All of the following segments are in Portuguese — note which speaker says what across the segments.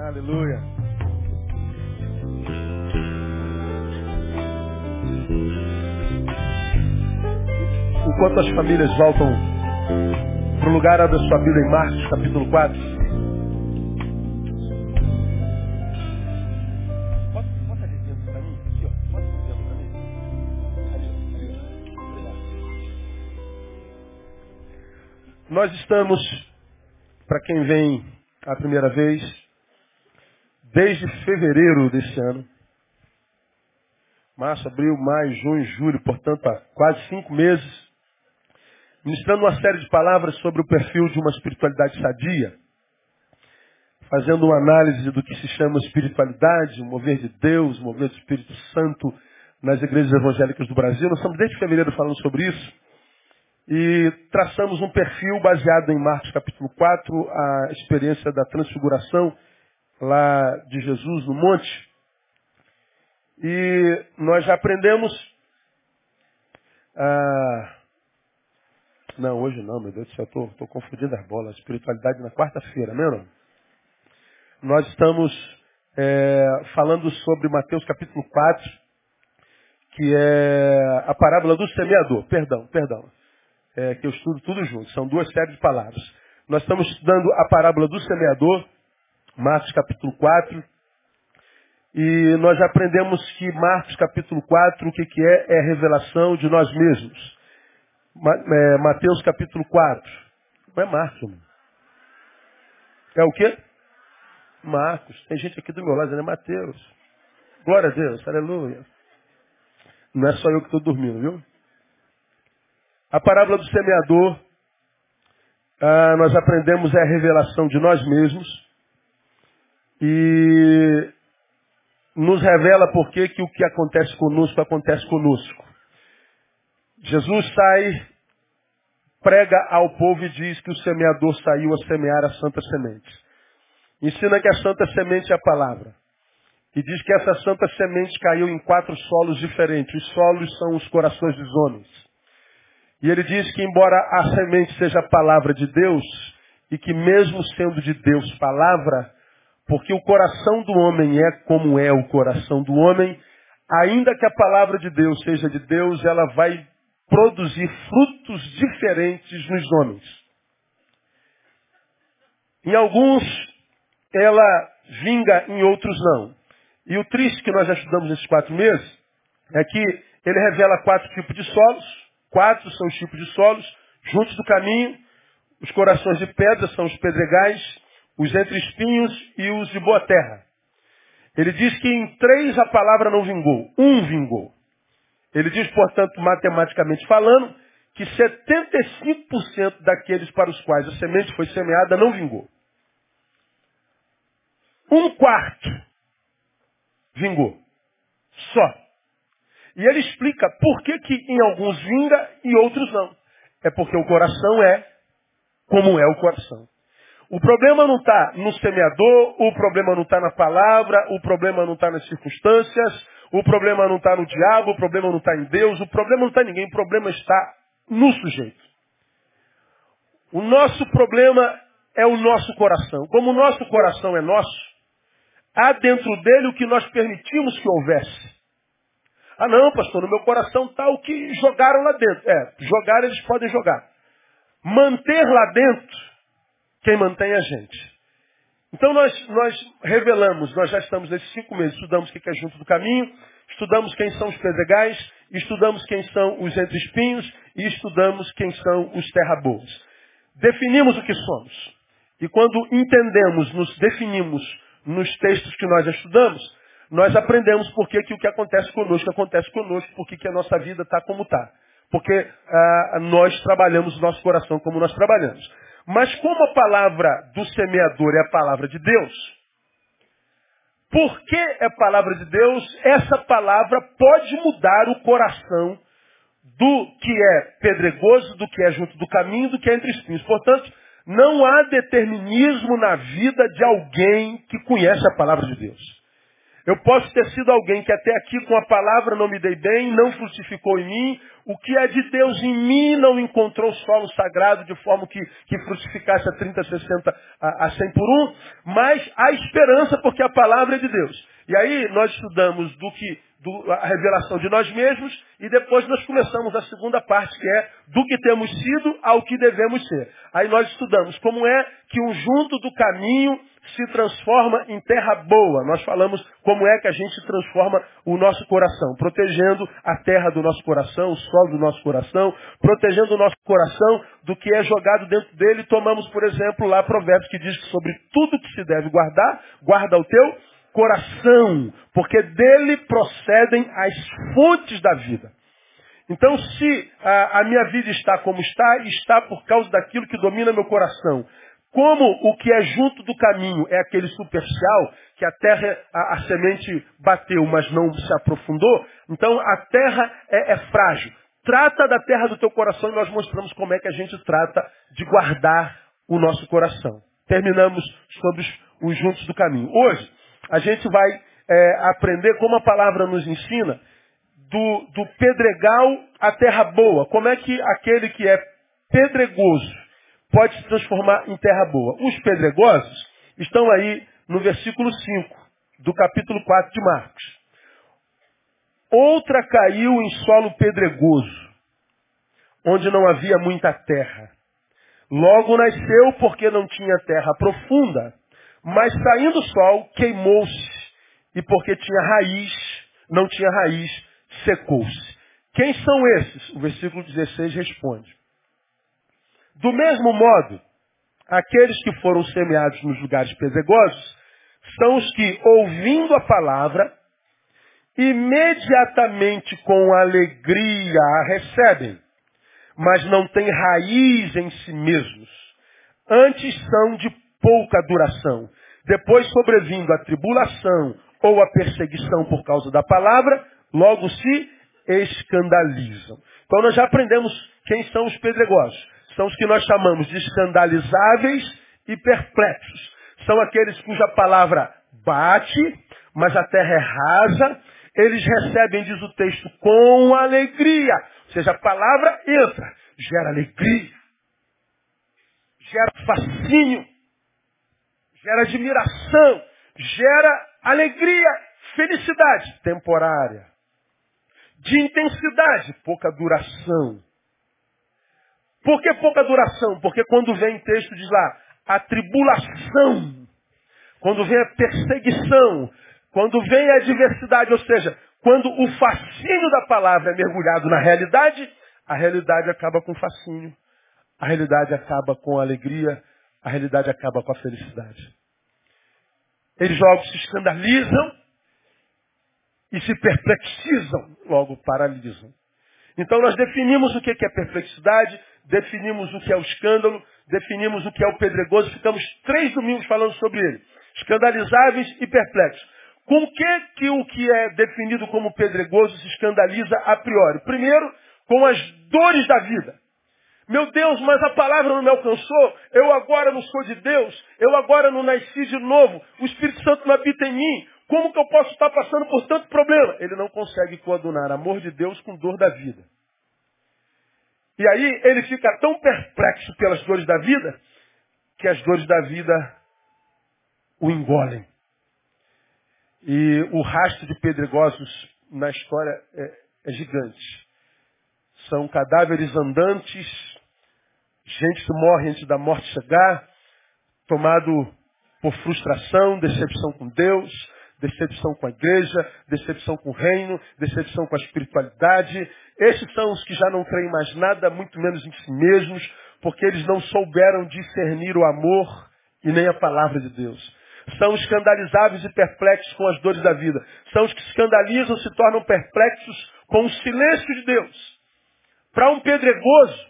Speaker 1: Aleluia. Enquanto as famílias voltam para o lugar da sua Bíblia em Marcos, capítulo 4. Bota, bota ali dentro para mim. Aqui, ó. Bota ali dentro para mim. Ali, ali. Obrigado. Nós estamos, para quem vem a primeira vez, desde fevereiro desse ano. Março, abril, maio, junho, julho, portanto, há quase cinco meses ministrando uma série de palavras sobre o perfil de uma espiritualidade sadia, fazendo uma análise do que se chama espiritualidade, o mover de Deus, o mover do Espírito Santo nas igrejas evangélicas do Brasil. Nós estamos desde fevereiro falando sobre isso e traçamos um perfil baseado em Marcos capítulo 4, a experiência da transfiguração lá de Jesus no monte. E nós já aprendemos ah, não, hoje não, meu Deus do céu, estou confundindo as bolas. Espiritualidade na quarta-feira, meu irmão? Nós estamos é, falando sobre Mateus capítulo 4, que é a parábola do semeador. Perdão, perdão. É, que eu estudo tudo junto. São duas séries de palavras. Nós estamos estudando a parábola do semeador, Marcos capítulo 4. E nós aprendemos que Marcos capítulo 4, o que, que é? É revelação de nós mesmos. É, Mateus capítulo 4. Não é Marcos, irmão. É o quê? Marcos. Tem gente aqui do meu lado, não é Mateus. Glória a Deus, aleluia. Não é só eu que estou dormindo, viu? A parábola do semeador, ah, nós aprendemos é a revelação de nós mesmos e nos revela por que o que acontece conosco acontece conosco. Jesus sai, prega ao povo e diz que o semeador saiu a semear a santa semente. Ensina que a santa semente é a palavra. E diz que essa santa semente caiu em quatro solos diferentes. Os solos são os corações dos homens. E ele diz que embora a semente seja a palavra de Deus, e que mesmo sendo de Deus palavra, porque o coração do homem é como é o coração do homem, ainda que a palavra de Deus seja de Deus, ela vai produzir frutos diferentes nos homens. Em alguns, ela vinga, em outros não. E o triste que nós já estudamos nesses quatro meses é que ele revela quatro tipos de solos. Quatro são os tipos de solos. Juntos do caminho, os corações de pedra são os pedregais, os entre espinhos e os de boa terra. Ele diz que em três a palavra não vingou, um vingou. Ele diz, portanto, matematicamente falando, que 75% daqueles para os quais a semente foi semeada não vingou. Um quarto vingou. Só. E ele explica por que, que em alguns vinga e outros não. É porque o coração é como é o coração. O problema não está no semeador, o problema não está na palavra, o problema não está nas circunstâncias, o problema não está no diabo, o problema não está em Deus, o problema não está em ninguém, o problema está no sujeito. O nosso problema é o nosso coração. Como o nosso coração é nosso, há dentro dele o que nós permitimos que houvesse. Ah não, pastor, no meu coração está o que jogaram lá dentro. É, jogar eles podem jogar. Manter lá dentro, quem mantém a gente. Então nós, nós revelamos, nós já estamos nesses cinco meses, estudamos o que é junto do caminho, estudamos quem são os pedregais, estudamos quem são os entre espinhos e estudamos quem são os terra-boas. Definimos o que somos. E quando entendemos, nos definimos nos textos que nós estudamos, nós aprendemos por que, que o que acontece conosco acontece conosco, por que a nossa vida está como está. Porque ah, nós trabalhamos o nosso coração como nós trabalhamos. Mas como a palavra do semeador é a palavra de Deus, porque é palavra de Deus, essa palavra pode mudar o coração do que é pedregoso, do que é junto do caminho, do que é entre espinhos. Portanto, não há determinismo na vida de alguém que conhece a palavra de Deus. Eu posso ter sido alguém que até aqui com a palavra não me dei bem, não frutificou em mim. O que é de Deus em mim não encontrou solo sagrado de forma que, que frutificasse a 30, 60, a, a 100 por um. Mas há esperança porque a palavra é de Deus. E aí nós estudamos do que do, a revelação de nós mesmos e depois nós começamos a segunda parte, que é do que temos sido ao que devemos ser. Aí nós estudamos como é que um junto do caminho se transforma em terra boa. Nós falamos como é que a gente transforma o nosso coração, protegendo a terra do nosso coração, o solo do nosso coração, protegendo o nosso coração do que é jogado dentro dele. Tomamos, por exemplo, lá Provérbios que diz que sobre tudo que se deve guardar, guarda o teu coração, porque dele procedem as fontes da vida. Então, se a, a, minha vida está como está, está por causa daquilo que domina meu coração. Como o que é junto do caminho é aquele superficial, que a terra, a, a semente bateu, mas não se aprofundou, então a terra é, é frágil. Trata da terra do teu coração e nós mostramos como é que a gente trata de guardar o nosso coração. Terminamos sobre os, os juntos do caminho. Hoje, a gente vai é, aprender como a palavra nos ensina do, do pedregal à terra boa. Como é que aquele que é pedregoso pode se transformar em terra boa? Os pedregosos estão aí no versículo 5 do capítulo 4 de Marcos. Outra caiu em solo pedregoso, onde não havia muita terra. Logo nasceu porque não tinha terra profunda. Mas saindo o sol, queimou-se. E porque tinha raiz, não tinha raiz, secou-se. Quem são esses? O versículo 16 responde. Do mesmo modo, aqueles que foram semeados nos lugares pedregosos são os que, ouvindo a palavra, imediatamente com alegria a recebem, mas não têm raiz em si mesmos. Antes são de pouca duração. Depois sobrevindo a tribulação ou a perseguição por causa da palavra, logo se escandalizam. Então nós já aprendemos quem são os pedregosos. São os que nós chamamos de escandalizáveis e perplexos. São aqueles cuja palavra bate, mas a terra é rasa. Eles recebem, diz o texto, com alegria. Ou seja, a palavra entra, gera alegria, gera fascínio gera admiração, gera alegria, felicidade temporária. De intensidade, pouca duração. Por que pouca duração? Porque quando vem texto diz lá, a tribulação, quando vem a perseguição, quando vem a adversidade, ou seja, quando o fascínio da palavra é mergulhado na realidade, a realidade acaba com o fascínio, a realidade acaba com a alegria, a realidade acaba com a felicidade. Eles logo se escandalizam e se perplexizam, logo paralisam. Então nós definimos o que é perplexidade, definimos o que é o escândalo, definimos o que é o pedregoso, ficamos três domingos falando sobre ele. Escandalizáveis e perplexos. Com que, que o que é definido como pedregoso se escandaliza a priori? Primeiro, com as dores da vida. Meu Deus, mas a palavra não me alcançou. Eu agora não sou de Deus. Eu agora não nasci de novo. O Espírito Santo não habita em mim. Como que eu posso estar passando por tanto problema? Ele não consegue coadunar amor de Deus com dor da vida. E aí ele fica tão perplexo pelas dores da vida, que as dores da vida o engolem. E o rastro de pedregosos na história é, é gigante. São cadáveres andantes Gente que morre antes da morte chegar, tomado por frustração, decepção com Deus, decepção com a igreja, decepção com o reino, decepção com a espiritualidade. Esses são os que já não creem mais nada, muito menos em si mesmos, porque eles não souberam discernir o amor e nem a palavra de Deus. São escandalizáveis e perplexos com as dores da vida. São os que escandalizam, se tornam perplexos com o silêncio de Deus. Para um pedregoso,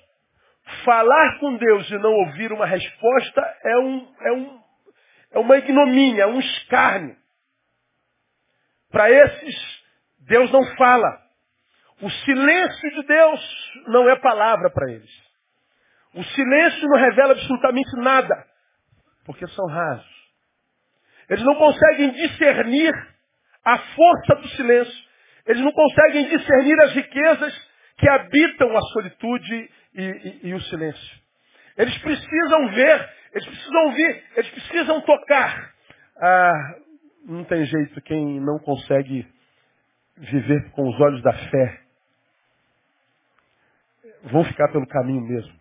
Speaker 1: Falar com Deus e não ouvir uma resposta é, um, é, um, é uma ignomínia, é um escárnio. Para esses, Deus não fala. O silêncio de Deus não é palavra para eles. O silêncio não revela absolutamente nada, porque são rasos. Eles não conseguem discernir a força do silêncio. Eles não conseguem discernir as riquezas que habitam a solitude e, e, e o silêncio. Eles precisam ver, eles precisam ouvir, eles precisam tocar. Ah, não tem jeito quem não consegue viver com os olhos da fé. Vão ficar pelo caminho mesmo.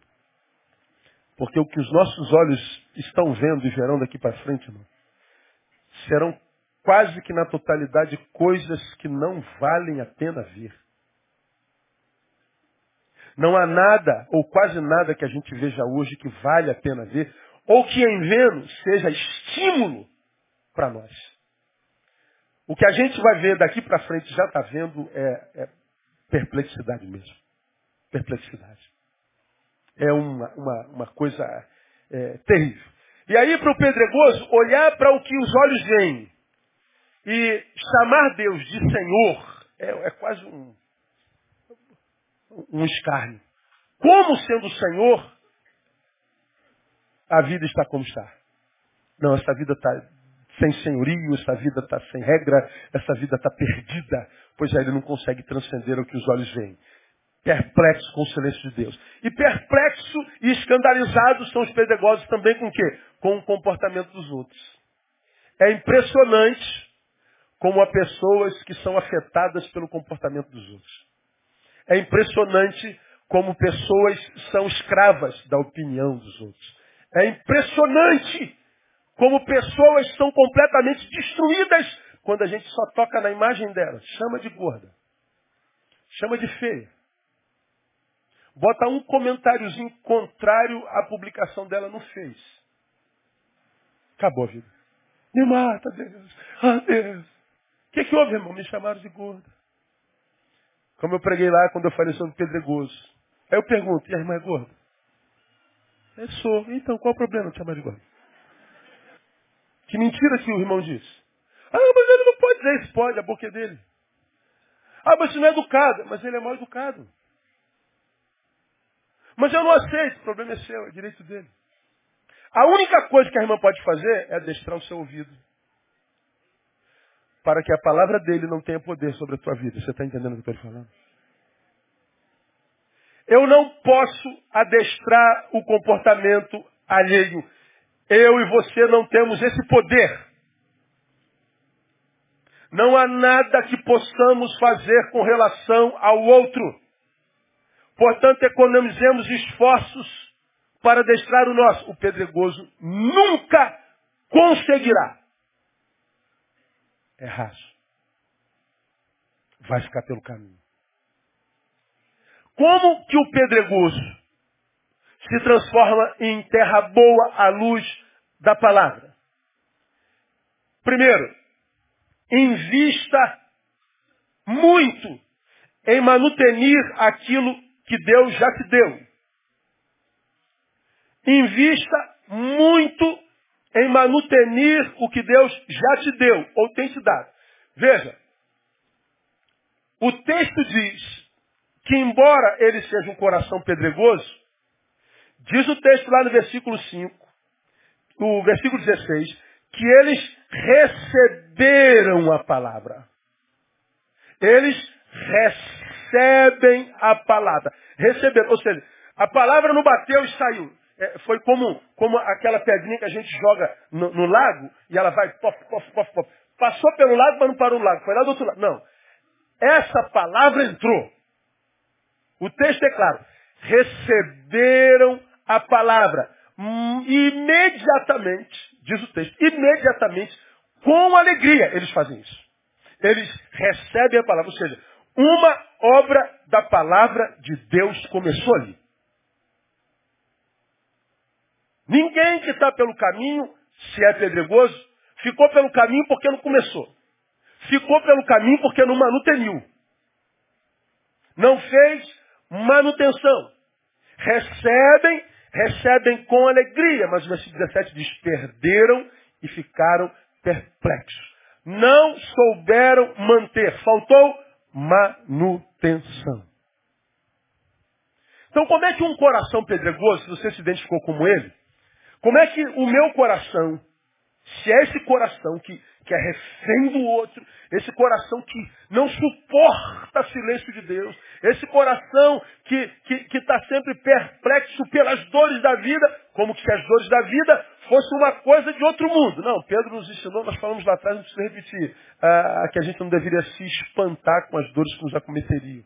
Speaker 1: Porque o que os nossos olhos estão vendo e verão daqui para frente, irmão, serão quase que na totalidade coisas que não valem a pena ver. Não há nada, ou quase nada, que a gente veja hoje que vale a pena ver, ou que em vendo seja estímulo para nós. O que a gente vai ver daqui para frente, já está vendo, é, é, perplexidade mesmo. Perplexidade. É uma, uma, uma coisa é, terrível. E aí para o pedregoso, olhar para o que os olhos veem e chamar Deus de Senhor é, é quase um, um escárnio. Como sendo o Senhor, a vida está como está. Não, essa vida está sem senhorio, essa vida está sem regra, essa vida está perdida, pois aí ele não consegue transcender o que os olhos veem. Perplexo com o silêncio de Deus. E perplexo e escandalizado são os pedagogos também com o quê? Com o comportamento dos outros. É impressionante como há pessoas que são afetadas pelo comportamento dos outros. É impressionante como pessoas são escravas da opinião dos outros. É impressionante como pessoas são completamente destruídas quando a gente só toca na imagem delas. Chama de gorda. Chama de feia. Bota um comentáriozinho contrário à publicação dela no Face. Acabou a vida. Me mata, Deus. Ah, Deus. O que, que houve, irmão? Me chamaram de gorda. Como eu preguei lá quando eu falei sobre pedregoso. Aí eu pergunto, e a irmã é gorda? Eu sou. Então, qual o problema de chamar de gorda? Que mentira que o irmão disse. Ah, mas ele não pode dizer isso. Pode, a boca é dele. Ah, mas isso não é educado. Mas ele é mal educado. Mas eu não aceito. O problema é seu, é direito dele. A única coisa que a irmã pode fazer é adestrar o seu ouvido. Para que a palavra dele não tenha poder sobre a tua vida. Você está entendendo o que eu estou falando? Eu não posso adestrar o comportamento alheio. Eu e você não temos esse poder. Não há nada que possamos fazer com relação ao outro. Portanto, economizemos esforços para adestrar o nosso. O pedregoso nunca conseguirá. É raso. Vai ficar pelo caminho. Como que o pedregoso se transforma em terra boa à luz da palavra? Primeiro, invista muito em manutenir aquilo que Deus já te deu. Invista muito em manutenir o que Deus já te deu ou tem te dado. Veja, o texto diz que embora ele seja um coração pedregoso, diz o texto lá no versículo 5, o versículo 16, que eles receberam a palavra. Eles recebem a palavra. Receberam, ou seja, a palavra não bateu e saiu. É, foi como, como aquela pedrinha que a gente joga no, no lago e ela vai pof, pof, pof. Passou pelo lago, mas não parou no lago. Foi lá do outro lado. Não. Essa palavra entrou. O texto é claro. Receberam a palavra. Hum, imediatamente, diz o texto, imediatamente, com alegria, eles fazem isso. Eles recebem a palavra. Ou seja, uma obra da palavra de Deus começou ali. Ninguém que está pelo caminho, se é pedregoso, ficou pelo caminho porque não começou. Ficou pelo caminho porque não manuteniu. Não fez manutenção. Recebem, recebem com alegria, mas o versículo 17 diz, perderam e ficaram perplexos. Não souberam manter, faltou manutenção. Então como é que um coração pedregoso, se você se identificou como ele, como é que o meu coração Se é esse coração que, que é refém do outro, esse coração que não suporta silêncio de Deus, esse coração que está que, que tá sempre perplexo pelas dores da vida, como se as dores da vida fossem uma coisa de outro mundo. Não, Pedro nos ensinou, nós falamos lá atrás, não precisa repetir, ah, que a gente não deveria se espantar com as dores que nos acometeriam.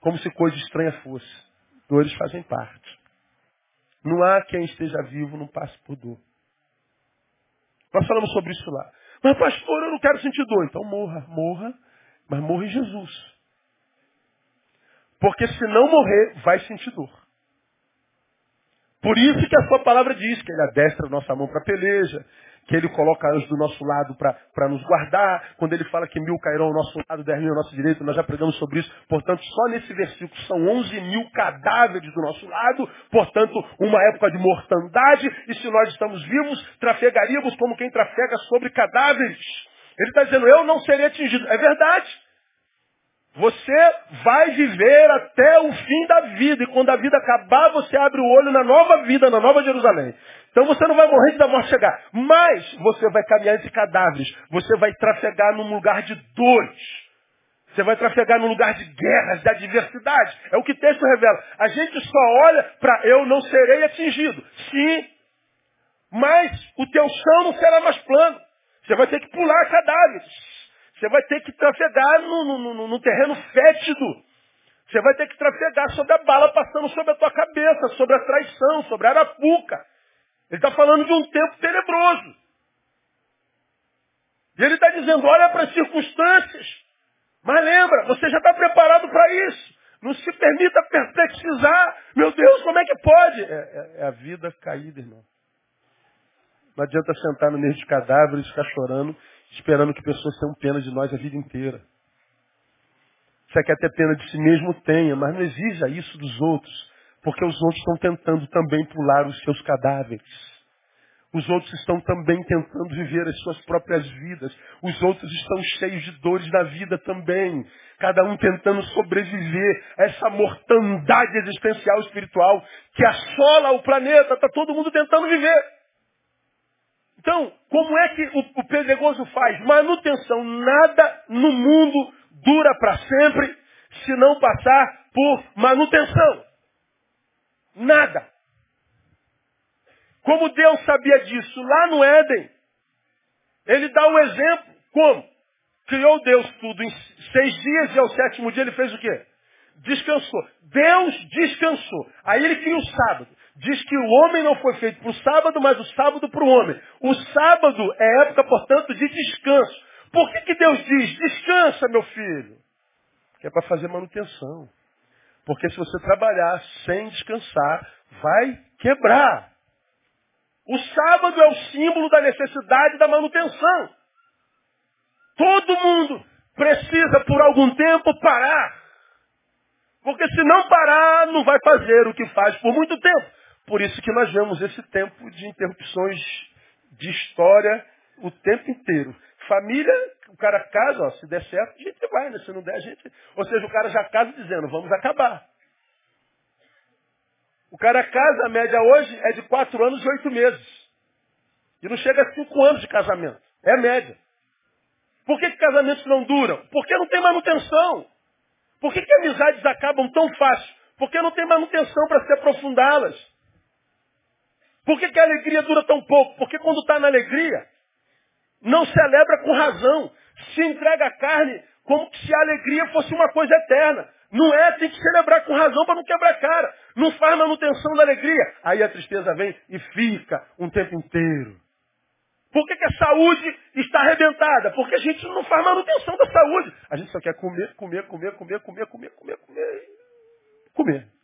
Speaker 1: Como se coisa estranha fosse. Dores fazem parte. Não há quem esteja vivo não passe por dor. Nós falamos sobre isso lá. Mas, pastor, eu não quero sentir dor. Então morra, morra, mas morra em Jesus. Porque se não morrer, vai sentir dor. Por isso que a sua palavra diz que ele adestra a nossa mão para peleja, que ele coloca anjos do nosso lado para nos guardar. Quando ele fala que mil cairão ao nosso lado, dez mil ao nosso direito, nós já pregamos sobre isso. Portanto, só nesse versículo são onze mil cadáveres do nosso lado. Portanto, uma época de mortandade. E se nós estamos vivos, trafegaríamos como quem trafega sobre cadáveres. Ele está dizendo, eu não serei atingido. É verdade. Você vai viver até o fim da vida. E quando a vida acabar, você abre o olho na nova vida, na nova Jerusalém. Então você não vai morrer antes da morte chegar. Mas você vai caminhar entre cadáveres. Você vai trafegar num lugar de dores. Você vai trafegar num lugar de guerras, de adversidade. É o que o texto revela. A gente só olha para eu não serei atingido. Sim. Mas o teu chão não será mais plano. Você vai ter que pular cadáveres. Você vai ter que trafegar no, no, no, no terreno fétido. Você vai ter que trafegar sobre a bala passando sobre a tua cabeça, sobre a traição, sobre a arapuca. Ele está falando de um tempo tenebroso. E ele está dizendo, olha para as circunstâncias. Mas lembra, você já está preparado para isso. Não se permita perplexizar. Meu Deus, como é que pode? É, é, é a vida caída, irmão. Não adianta sentar no meio de cadáveres, ficar chorando esperando que pessoas tenham pena de nós a vida inteira. Você quer ter pena de si mesmo? Tenha, mas não exija isso dos outros, porque os outros estão tentando também pular os seus cadáveres. Os outros estão também tentando viver as suas próprias vidas. Os outros estão cheios de dores da vida também. Cada um tentando sobreviver a essa mortandade existencial espiritual que assola o planeta. Está todo mundo tentando viver. Então, como é que o, o pedregoso faz? Manutenção. Nada no mundo dura para sempre se não passar por manutenção. Nada. Como Deus sabia disso lá no Éden, ele dá um exemplo. Como? Criou Deus tudo em seis dias e ao sétimo dia ele fez o quê? Descansou. Deus descansou. Aí ele cria o sábado diz que o homem não foi feito para o sábado, mas o sábado para o homem. O sábado é época, portanto, de descanso. Por que, que Deus diz, descansa, meu filho? Que é para fazer manutenção. Porque se você trabalhar sem descansar, vai quebrar. O sábado é o símbolo da necessidade da manutenção. Todo mundo precisa, por algum tempo, parar. Porque se não parar, não vai fazer o que faz por muito tempo. Por isso que nós vemos esse tempo de interrupções de história o tempo inteiro. Família, o cara casa, ó, se der certo, a gente vai, né? Se não der, a gente. Ou seja, o cara já casa dizendo, vamos acabar. O cara casa, a média hoje é de quatro anos e oito meses. E não chega a cinco anos de casamento. É a média. Por que, que casamentos não duram? Porque não tem manutenção. Por que, que amizades acabam tão fácil? Porque não tem manutenção para se aprofundá-las. Por que, que a alegria dura tão pouco? Porque quando está na alegria, não celebra com razão. Se entrega a carne como se a alegria fosse uma coisa eterna. Não é, tem que celebrar com razão para não quebrar cara. Não faz manutenção da alegria. Aí a tristeza vem e fica um tempo inteiro. Por que, que a saúde está arrebentada? Porque a gente não faz manutenção da saúde. A gente só quer comer, comer, comer, comer, comer, comer, comer, comer. Comer.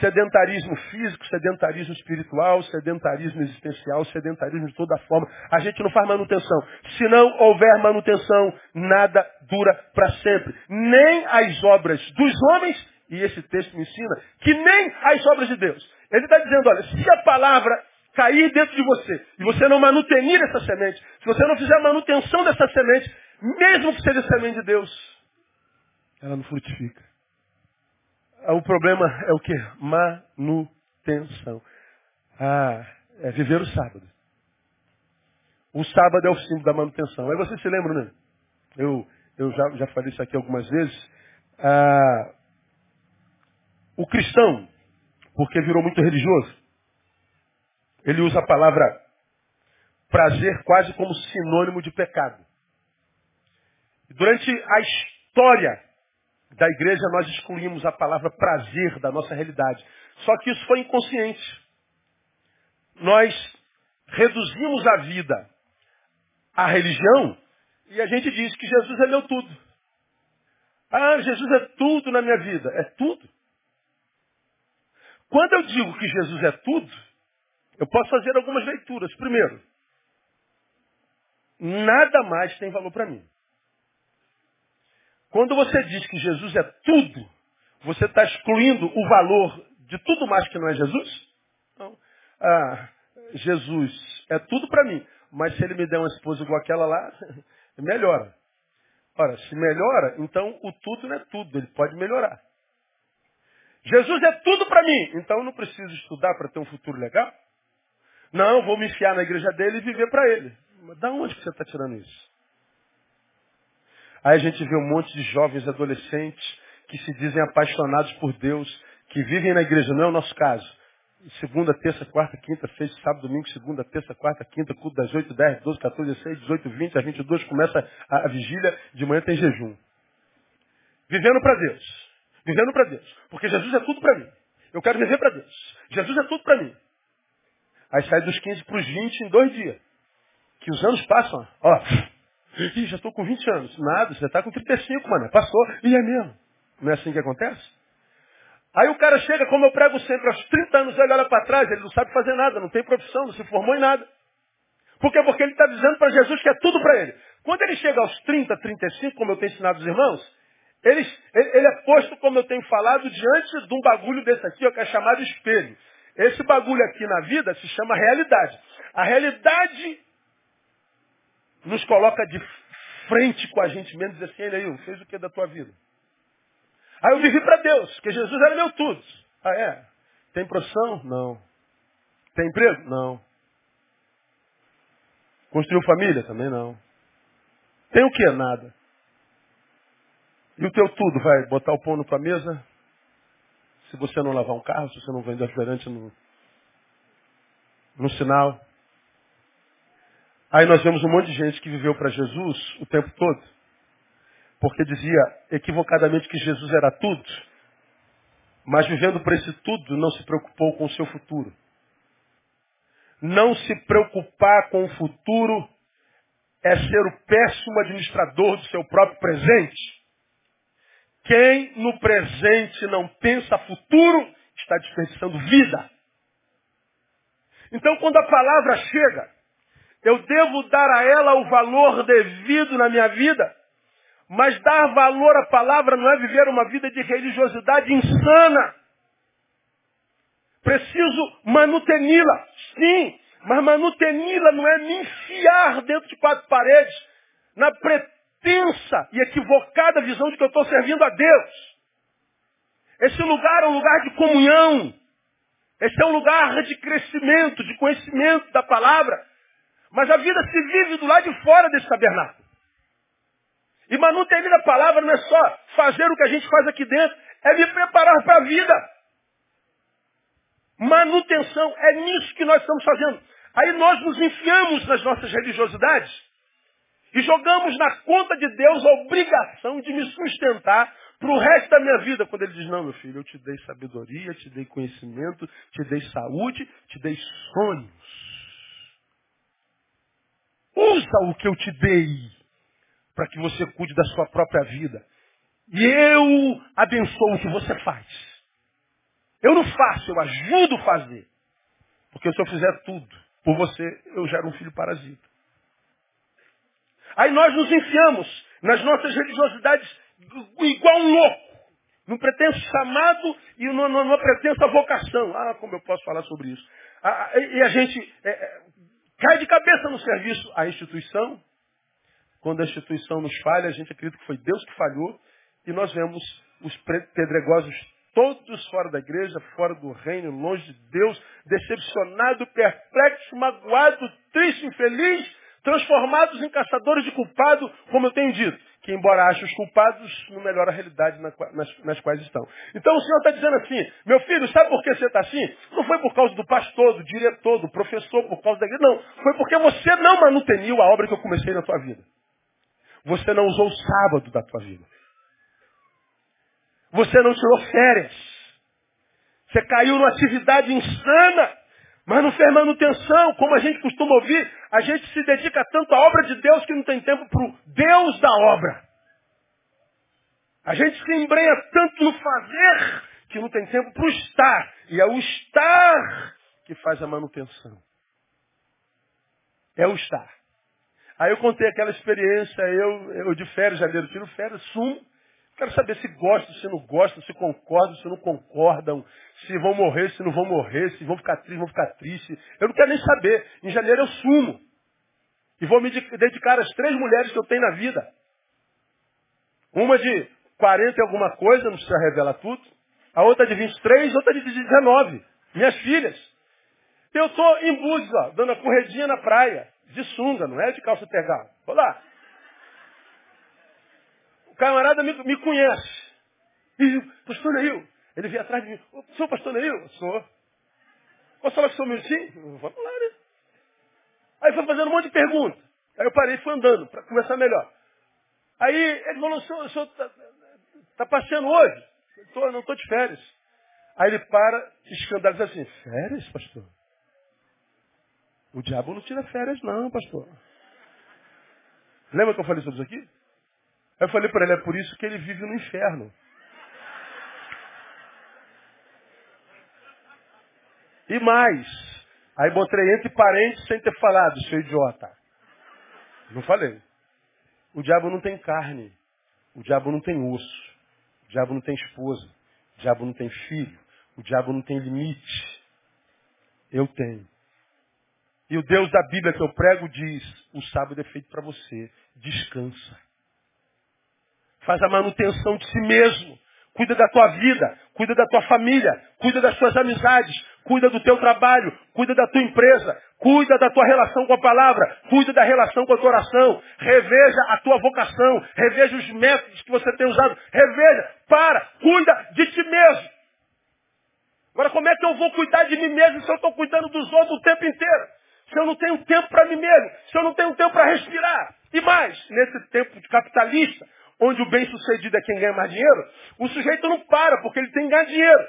Speaker 1: Sedentarismo físico, sedentarismo espiritual, sedentarismo existencial, sedentarismo de toda forma. A gente não faz manutenção. Se não houver manutenção, nada dura para sempre. Nem as obras dos homens, e esse texto me ensina, que nem as obras de Deus. Ele está dizendo, olha, se a palavra cair dentro de você, e você não manutenir essa semente, se você não fizer manutenção dessa semente, mesmo que seja semente de Deus, ela não frutifica. O problema é o que? Manutenção. Ah, é viver o sábado. O sábado é o símbolo da manutenção. Aí você se lembra, né? Eu, eu já, já falei isso aqui algumas vezes. Ah, o cristão, porque virou muito religioso, ele usa a palavra prazer quase como sinônimo de pecado. Durante a história da igreja, nós excluímos a palavra prazer da nossa realidade. Só que isso foi inconsciente. Nós reduzimos a vida à religião e a gente diz que Jesus é meu tudo. Ah, Jesus é tudo na minha vida. É tudo. Quando eu digo que Jesus é tudo, eu posso fazer algumas leituras. Primeiro, nada mais tem valor para mim. Quando você diz que Jesus é tudo, você está excluindo o valor de tudo mais que não é Jesus? Não. Ah, Jesus é tudo para mim, mas se ele me der uma esposa igual aquela lá, melhora. Ora, se melhora, então o tudo não é tudo, ele pode melhorar. Jesus é tudo para mim, então eu não preciso estudar para ter um futuro legal? Não, vou me enfiar na igreja dele e viver para ele. Mas da onde você está tirando isso? Aí a gente vê um monte de jovens adolescentes que se dizem apaixonados por Deus, que vivem na igreja, não é o nosso caso. Segunda, terça, quarta, quinta, sexta, sábado, domingo, segunda, terça, quarta, quinta, culto das 8, 10, 12, 14, 16, 18, 20, às 22 começa a, vigília, de manhã tem jejum. Vivendo para Deus. Vivendo para Deus. Porque Jesus é tudo para mim. Eu quero viver para Deus. Jesus é tudo para mim. Aí sai dos 15 para os 20 em dois dias. Que os anos passam. Ó, Ih, já estou com 20 anos. Nada, você está com 35, mano. Passou. E é mesmo. Não é assim que acontece? Aí o cara chega, como eu prego sempre, aos 30 anos, ele olha para trás, ele não sabe fazer nada, não tem profissão, não se formou em nada. Por quê? Porque ele está dizendo para Jesus que é tudo para ele. Quando ele chega aos 30, 35, como eu tenho ensinado os irmãos, ele, ele, é posto, como eu tenho falado, diante de um bagulho desse aqui, ó, que é chamado espelho. Esse bagulho aqui na vida se chama realidade. A realidade nos coloca de frente com a gente mesmo e diz assim, ele aí, fez o que da tua vida? Aí eu vivi para Deus, porque Jesus era meu tudo. Ah, é? Tem profissão? Não. Tem emprego? Não. Construiu família? Também não. Tem o que? Nada. E o teu tudo vai botar o pão na tua mesa? Se você não lavar um carro, se você não vender refrigerante no, no sinal. Aí nós vemos um monte de gente que viveu para Jesus o tempo todo, porque dizia equivocadamente que Jesus era tudo, mas vivendo para esse tudo não se preocupou com o seu futuro. Não se preocupar com o futuro é ser o péssimo administrador do seu próprio presente. Quem no presente não pensa futuro está desperdiçando vida. Então, quando a palavra chega, eu devo dar a ela o valor devido na minha vida. Mas dar valor à palavra não é viver uma vida de religiosidade insana. Preciso manuteni-la. Sim, mas manuteni-la não é me enfiar dentro de quatro paredes na pretensa e equivocada visão de que eu estou servindo a Deus. Esse lugar é um lugar de comunhão. Esse é um lugar de crescimento, de conhecimento da palavra. Mas a vida se vive do lado de fora desse tabernáculo. E manutenir a palavra não é só fazer o que a gente faz aqui dentro, é me preparar para a vida. Manutenção, é nisso que nós estamos fazendo. Aí nós nos enfiamos nas nossas religiosidades e jogamos na conta de Deus a obrigação de me sustentar para o resto da minha vida. Quando ele diz, não, meu filho, eu te dei sabedoria, te dei conhecimento, te dei saúde, te dei sonhos. Usa o que eu te dei para que você cuide da sua própria vida. E eu abençoo o que você faz. Eu não faço, eu ajudo a fazer. Porque se eu fizer tudo por você, eu gero um filho parasita. Aí nós nos enfiamos nas nossas religiosidades igual um louco. Num pretenso chamado e numa pretensa vocação. Ah, como eu posso falar sobre isso? Ah, e a gente é, é Cai de cabeça no serviço à instituição. Quando a instituição nos falha, a gente acredita que foi Deus que falhou. E nós vemos os pedregosos todos fora da igreja, fora do reino, longe de Deus, decepcionado, perplexo, magoado, triste, infeliz, transformados em caçadores de culpado, como eu tenho dito, que embora achem os culpados, não melhora a realidade nas quais estão. Então o Senhor está dizendo assim, meu filho, sabe por que você está assim? Não foi por causa do pastor, do diretor, do professor, por causa da igreja, não. Foi porque você não manuteniu a obra que eu comecei na tua vida. Você não usou o sábado da tua vida. Você não tirou férias. Você caiu numa atividade insana, mas não fez manutenção, como a gente costuma ouvir. A gente se dedica tanto à obra de Deus que não tem tempo para o Deus da obra. A gente se embrenha tanto no fazer que não tem tempo para o estar. E é o estar que faz a manutenção. É o estar. Aí eu contei aquela experiência, eu, eu de férias, janeiro, tiro férias, sumo. Quero saber se gostam, se não gostam, se concordam, se não concordam, se vão morrer, se não vão morrer, se vão ficar tristes, vão ficar tristes. Eu não quero nem saber. Em janeiro eu sumo. E vou me dedicar às três mulheres que eu tenho na vida. Uma de 40 e alguma coisa, não precisa revelar tudo. A outra de 23, outra de 19. Minhas filhas. Eu estou em Búzios, ó, dando a corredinha na praia. De sunga, não é de calça tergal. Vou lá. Camarada me, me conhece. E, pastor Neil, ele veio atrás de mim. Sou pastor Neil? Sou. Posso falar com o senhor um minutinho? Vamos lá, né? Aí foi fazendo um monte de perguntas. Aí eu parei e fui andando, para conversar melhor. Aí ele falou, o senhor, o senhor tá, tá passeando hoje? Eu tô, não estou de férias. Aí ele para, escandaliza assim, férias, pastor? O diabo não tira férias não, pastor. Lembra que eu falei sobre isso aqui? Eu falei para ele, é por isso que ele vive no inferno. E mais, aí botei entre parentes sem ter falado, seu idiota. Não falei. O diabo não tem carne. O diabo não tem osso. O diabo não tem esposa. O diabo não tem filho. O diabo não tem limite. Eu tenho. E o Deus da Bíblia que eu prego diz: o sábado é feito para você. Descansa. Faz a manutenção de si mesmo. Cuida da tua vida, cuida da tua família, cuida das tuas amizades, cuida do teu trabalho, cuida da tua empresa, cuida da tua relação com a palavra, cuida da relação com a tua oração, reveja a tua vocação, reveja os métodos que você tem usado, reveja, para, cuida de ti mesmo. Agora, como é que eu vou cuidar de mim mesmo se eu estou cuidando dos outros o tempo inteiro? se eu não tenho tempo para mim mesmo, se eu não tenho tempo para respirar. E mais, nesse tempo de capitalista, onde o bem-sucedido é quem ganha mais dinheiro, o sujeito não para, porque ele tem que ganhar dinheiro.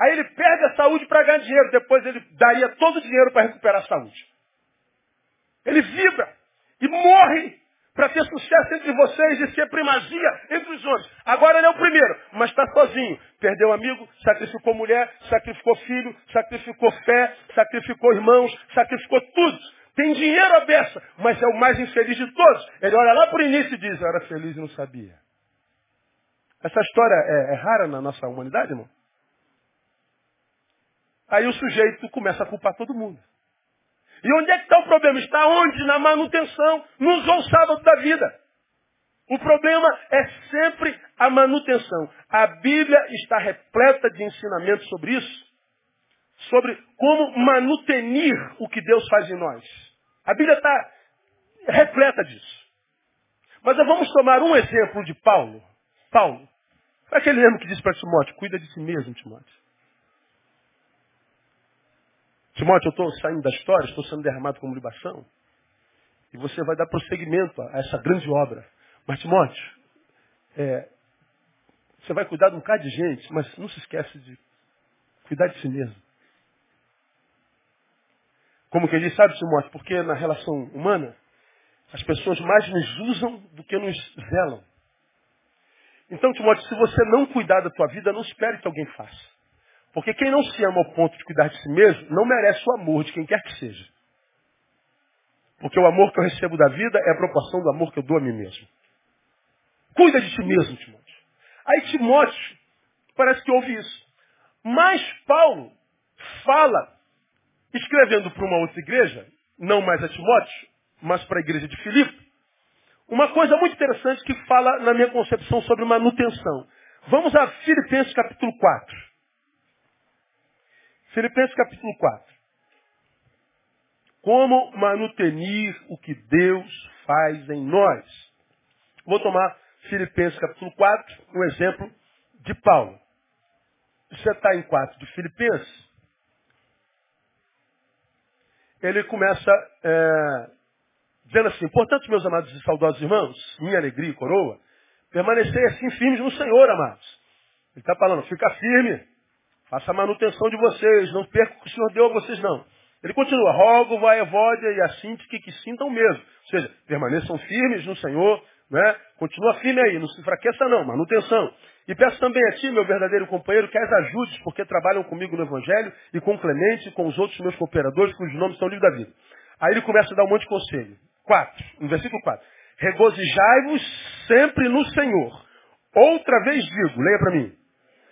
Speaker 1: Aí ele perde a saúde para ganhar dinheiro, depois ele daria todo o dinheiro para recuperar a saúde. Ele vibra e morre para ter sucesso entre vocês e ser primazia entre os homens. Agora ele é o primeiro, mas está sozinho. Perdeu amigo, sacrificou mulher, sacrificou filho, sacrificou fé, sacrificou irmãos, sacrificou tudo. Tem dinheiro à beça, mas é o mais infeliz de todos. Ele olha lá para o início e diz, eu era feliz e não sabia. Essa história é, é rara na nossa humanidade, irmão? Aí o sujeito começa a culpar todo mundo. E onde é que está o problema? Está onde? Na manutenção. Não usou o sábado da vida. O problema é sempre a manutenção. A Bíblia está repleta de ensinamentos sobre isso. Sobre como manutenir o que Deus faz em nós. A Bíblia está repleta disso. Mas vamos tomar um exemplo de Paulo. Paulo. É aquele mesmo que disse para Timóteo, cuida de si mesmo, Timóteo. Timóteo, eu estou saindo da história, estou sendo derramado como libação. E você vai dar prosseguimento a essa grande obra. Mas, Timóteo, é, você vai cuidar de um bocado de gente, mas não se esquece de cuidar de si mesmo. Como que ele sabe, Timóteo? Porque na relação humana, as pessoas mais nos usam do que nos zelam. Então, Timóteo, se você não cuidar da tua vida, não espere que alguém faça. Porque quem não se ama ao ponto de cuidar de si mesmo, não merece o amor de quem quer que seja. Porque o amor que eu recebo da vida é a proporção do amor que eu dou a mim mesmo. Cuida de ti mesmo, Timóteo. Aí Timóteo parece que ouve isso. Mas Paulo fala, escrevendo para uma outra igreja, não mais a Timóteo, mas para a igreja de Filipe, uma coisa muito interessante que fala na minha concepção sobre manutenção. Vamos a Filipenses capítulo 4. Filipenses capítulo 4. Como manutenir o que Deus faz em nós? Vou tomar Filipenses capítulo 4, um exemplo de Paulo. Você está em 4 de Filipenses, ele começa é, dizendo assim, portanto, meus amados e saudosos irmãos, minha alegria e coroa, permanecer assim firmes no Senhor, amados. Ele está falando, fica firme, faça a manutenção de vocês, não perca o que o Senhor deu a vocês, não. Ele continua, rogo, vai, evódia e assim que, que sintam mesmo. Ou seja, permaneçam firmes no Senhor, né? Continua firme aí, não se enfraqueça não, manutenção. E peço também a ti, meu verdadeiro companheiro, que as ajudes, porque trabalham comigo no Evangelho e com Clemente e com os outros meus cooperadores, cujos nomes estão livres da vida. Aí ele começa a dar um monte de conselho. 4, no versículo 4. Regozijai-vos sempre no Senhor. Outra vez digo, leia para mim.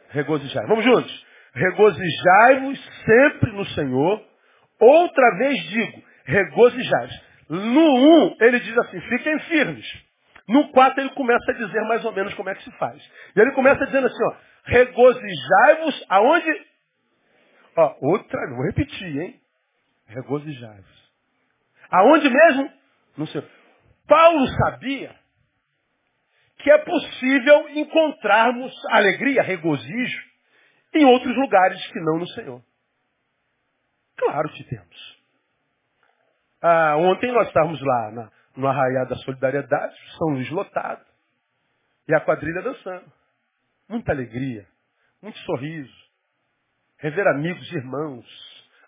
Speaker 1: Regozijai. Vamos juntos. Regozijai-vos sempre no Senhor. Outra vez digo, regozijai-vos. No 1, ele diz assim, fiquem firmes. No 4 ele começa a dizer mais ou menos como é que se faz. E ele começa dizendo assim, ó, regozijai-vos aonde? Ó, outra, vou repetir, hein? Regozijai-vos. Aonde mesmo? No Senhor. Paulo sabia que é possível encontrarmos alegria, regozijo em outros lugares que não no Senhor. Claro que temos. Ah, ontem nós estávamos lá na, no Arraial da Solidariedade, São Luís lotado, e a quadrilha dançando. Muita alegria, muito sorriso, rever amigos, irmãos,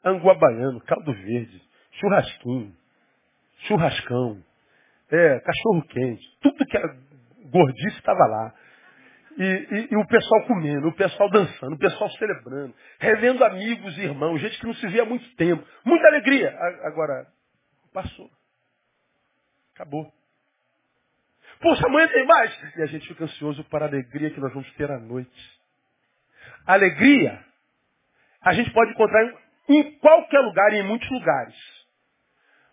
Speaker 1: anguabaiano, caldo verde, churrasquinho, churrascão, é, cachorro quente, tudo que era gordice estava lá. E, e, e, o pessoal comendo, o pessoal dançando, o pessoal celebrando, revendo amigos e irmãos, gente que não se via há muito tempo. Muita alegria. Agora, passou. Acabou. Poxa, amanhã tem mais. E a gente fica ansioso para a alegria que nós vamos ter à noite. Alegria, a gente pode encontrar em, em qualquer lugar e em muitos lugares.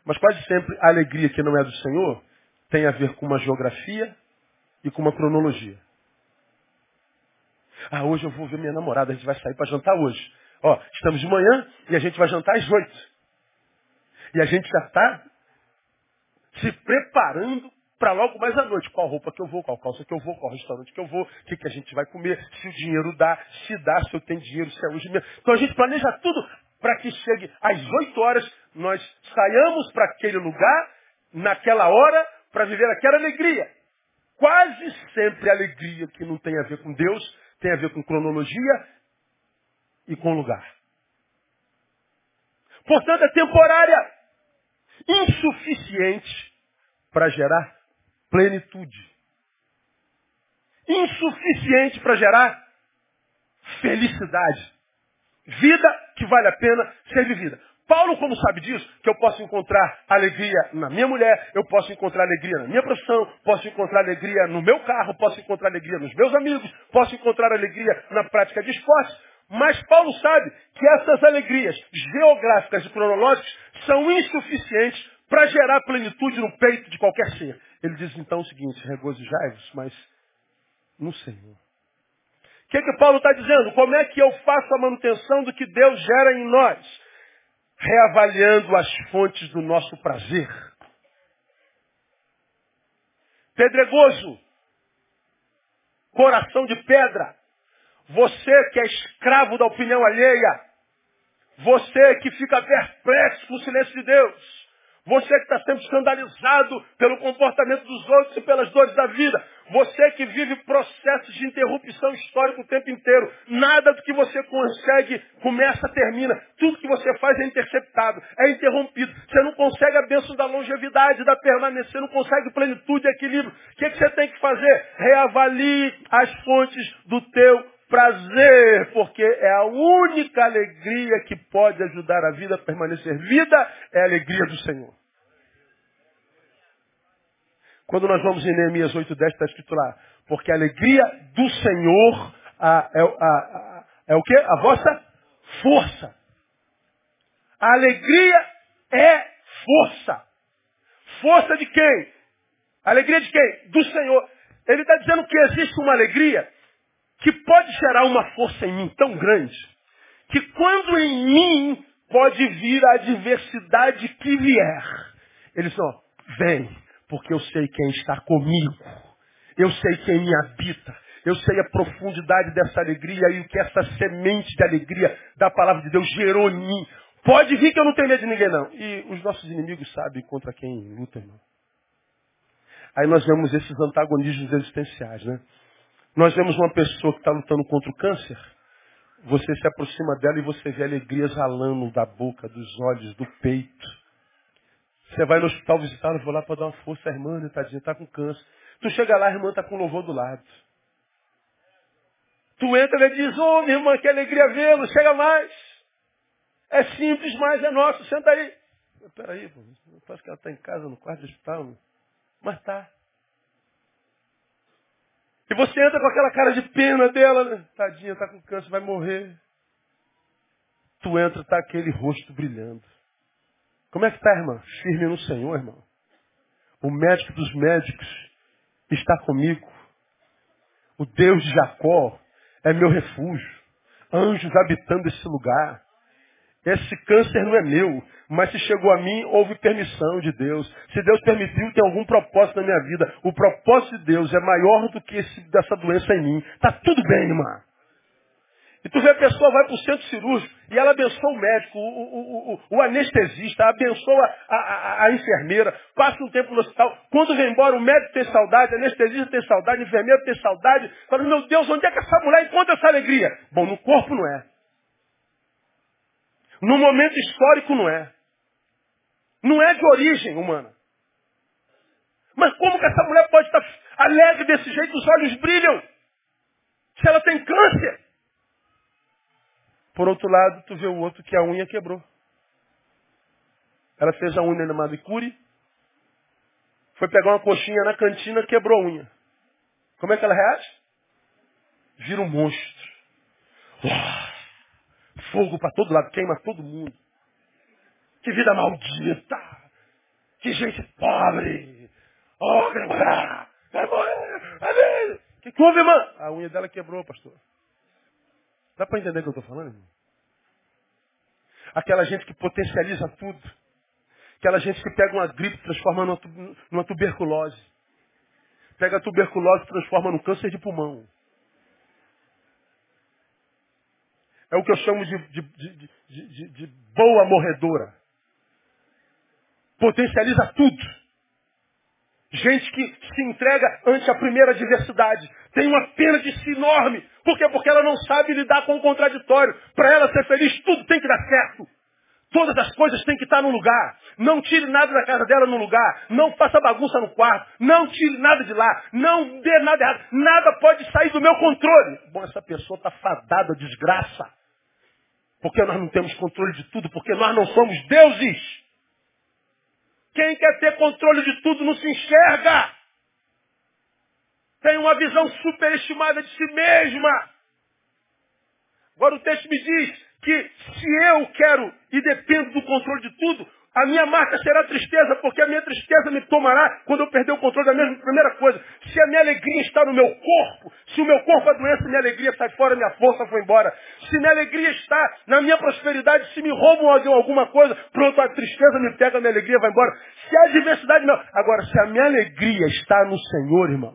Speaker 1: Mas quase sempre a alegria que não é do Senhor tem a ver com uma geografia e com uma cronologia. Ah, hoje eu vou ver minha namorada, a gente vai sair para jantar hoje. Ó, estamos de manhã e a gente vai jantar às oito. E a gente já está se preparando para logo mais à noite. Qual roupa que eu vou, qual calça que eu vou, qual restaurante que eu vou, o que, que a gente vai comer, se o dinheiro dá, se dá, se eu tenho dinheiro, se é hoje mesmo. Então a gente planeja tudo para que chegue às 8 horas, nós saiamos para aquele lugar, naquela hora, para viver aquela alegria. Quase sempre a alegria que não tem a ver com Deus, tem a ver com cronologia e com lugar. Portanto, é temporária, insuficiente para gerar plenitude. Insuficiente para gerar felicidade. Vida que vale a pena ser vivida. Paulo, como sabe disso, que eu posso encontrar alegria na minha mulher, eu posso encontrar alegria na minha profissão, posso encontrar alegria no meu carro, posso encontrar alegria nos meus amigos, posso encontrar alegria na prática de esporte. Mas Paulo sabe que essas alegrias geográficas e cronológicas são insuficientes para gerar plenitude no peito de qualquer ser. Ele diz então o seguinte, regozijai-vos, mas no Senhor. O que, que Paulo está dizendo? Como é que eu faço a manutenção do que Deus gera em nós? Reavaliando as fontes do nosso prazer. Pedregoso, coração de pedra, você que é escravo da opinião alheia, você que fica perplexo com o silêncio de Deus, você que está sempre escandalizado pelo comportamento dos outros e pelas dores da vida. Você que vive processos de interrupção histórica o tempo inteiro. Nada do que você consegue começa, termina. Tudo que você faz é interceptado, é interrompido. Você não consegue a bênção da longevidade, da você não consegue plenitude e equilíbrio. O que, que você tem que fazer? Reavalie as fontes do teu prazer, porque é a única alegria que pode ajudar a vida a permanecer vida, é a alegria do Senhor. Quando nós vamos em Neemias 8.10, está escrito lá, porque a alegria do Senhor a, é, a, a, é o que? A vossa força. A alegria é força. Força de quem? Alegria de quem? Do Senhor. Ele está dizendo que existe uma alegria que pode gerar uma força em mim tão grande, que quando em mim Pode vir a adversidade que vier. Ele só vem, porque eu sei quem está comigo. Eu sei quem me habita. Eu sei a profundidade dessa alegria e o que essa semente de alegria da palavra de Deus gerou em mim. Pode vir que eu não tenho medo de ninguém, não. E os nossos inimigos sabem contra quem luta, irmão. Aí nós vemos esses antagonismos existenciais, né? Nós vemos uma pessoa que está lutando contra o câncer, você se aproxima dela e você vê alegria exalando da boca, dos olhos, do peito. Você vai no hospital visitar, eu vou lá para dar uma força, a irmã, né, tadinha, está com câncer. Tu chega lá, a irmã está com louvor do lado. Tu entra e diz, ô oh, minha irmã, que alegria vê-lo, chega mais. É simples, mas é nosso, senta aí. Peraí, pô, parece que ela está em casa, no quarto do hospital. Mas tá. E você entra com aquela cara de pena dela, né? Tadinha, tá com câncer, vai morrer. Tu entra, tá aquele rosto brilhando. Como é que tá, irmã? Firme no Senhor, irmão. O médico dos médicos está comigo. O Deus de Jacó é meu refúgio. Anjos habitando esse lugar. Esse câncer não é meu, mas se chegou a mim, houve permissão de Deus. Se Deus permitiu, tem algum propósito na minha vida. O propósito de Deus é maior do que esse, dessa doença em mim. Tá tudo bem, irmã. E tu vê a pessoa vai para o centro cirúrgico e ela abençoa o médico, o, o, o, o anestesista, abençoa a, a, a, enfermeira, passa um tempo no hospital. Quando vem embora, o médico tem saudade, o anestesista tem saudade, o enfermeiro tem saudade. Fala, meu Deus, onde é que essa mulher encontra essa alegria? Bom, no corpo não é. No momento histórico não é. Não é de origem humana. Mas como que essa mulher pode estar alegre desse jeito? Os olhos brilham. Se ela tem câncer. Por outro lado, tu vê o outro que a unha quebrou. Ela fez a unha na manicure, foi pegar uma coxinha na cantina, quebrou a unha. Como é que ela reage? Vira um monstro. Uau! Fogo para todo lado, queima todo mundo. Que vida maldita! Que gente pobre! Oh, quero morrer! Quero morrer! O que, que houve, irmã? A unha dela quebrou, pastor. Dá para entender o que eu estou falando, irmão? Aquela gente que potencializa tudo. Aquela gente que pega uma gripe e transforma numa tuberculose. Pega a tuberculose e transforma num câncer de pulmão. É o que eu chamo de, de, de, de boa morredora. Potencializa tudo. Gente que se entrega ante a primeira adversidade. Tem uma pena de si enorme. Por quê? Porque ela não sabe lidar com o contraditório. Para ela ser feliz, tudo tem que dar certo. Todas as coisas têm que estar no lugar. Não tire nada da casa dela no lugar. Não faça bagunça no quarto. Não tire nada de lá. Não dê nada errado. Nada pode sair do meu controle. Bom, essa pessoa está fadada desgraça. Porque nós não temos controle de tudo. Porque nós não somos deuses. Quem quer ter controle de tudo não se enxerga. Tem uma visão superestimada de si mesma. Agora o texto me diz que se eu quero e dependo do controle de tudo, a minha marca será tristeza, porque a minha tristeza me tomará quando eu perder o controle da mesma primeira coisa. Se a minha alegria está no meu corpo, se o meu corpo adoece, minha alegria sai fora, minha força foi embora. Se minha alegria está na minha prosperidade, se me roubam alguma coisa, pronto, a tristeza me pega, a minha alegria vai embora. Se a adversidade não. Agora, se a minha alegria está no Senhor, irmão,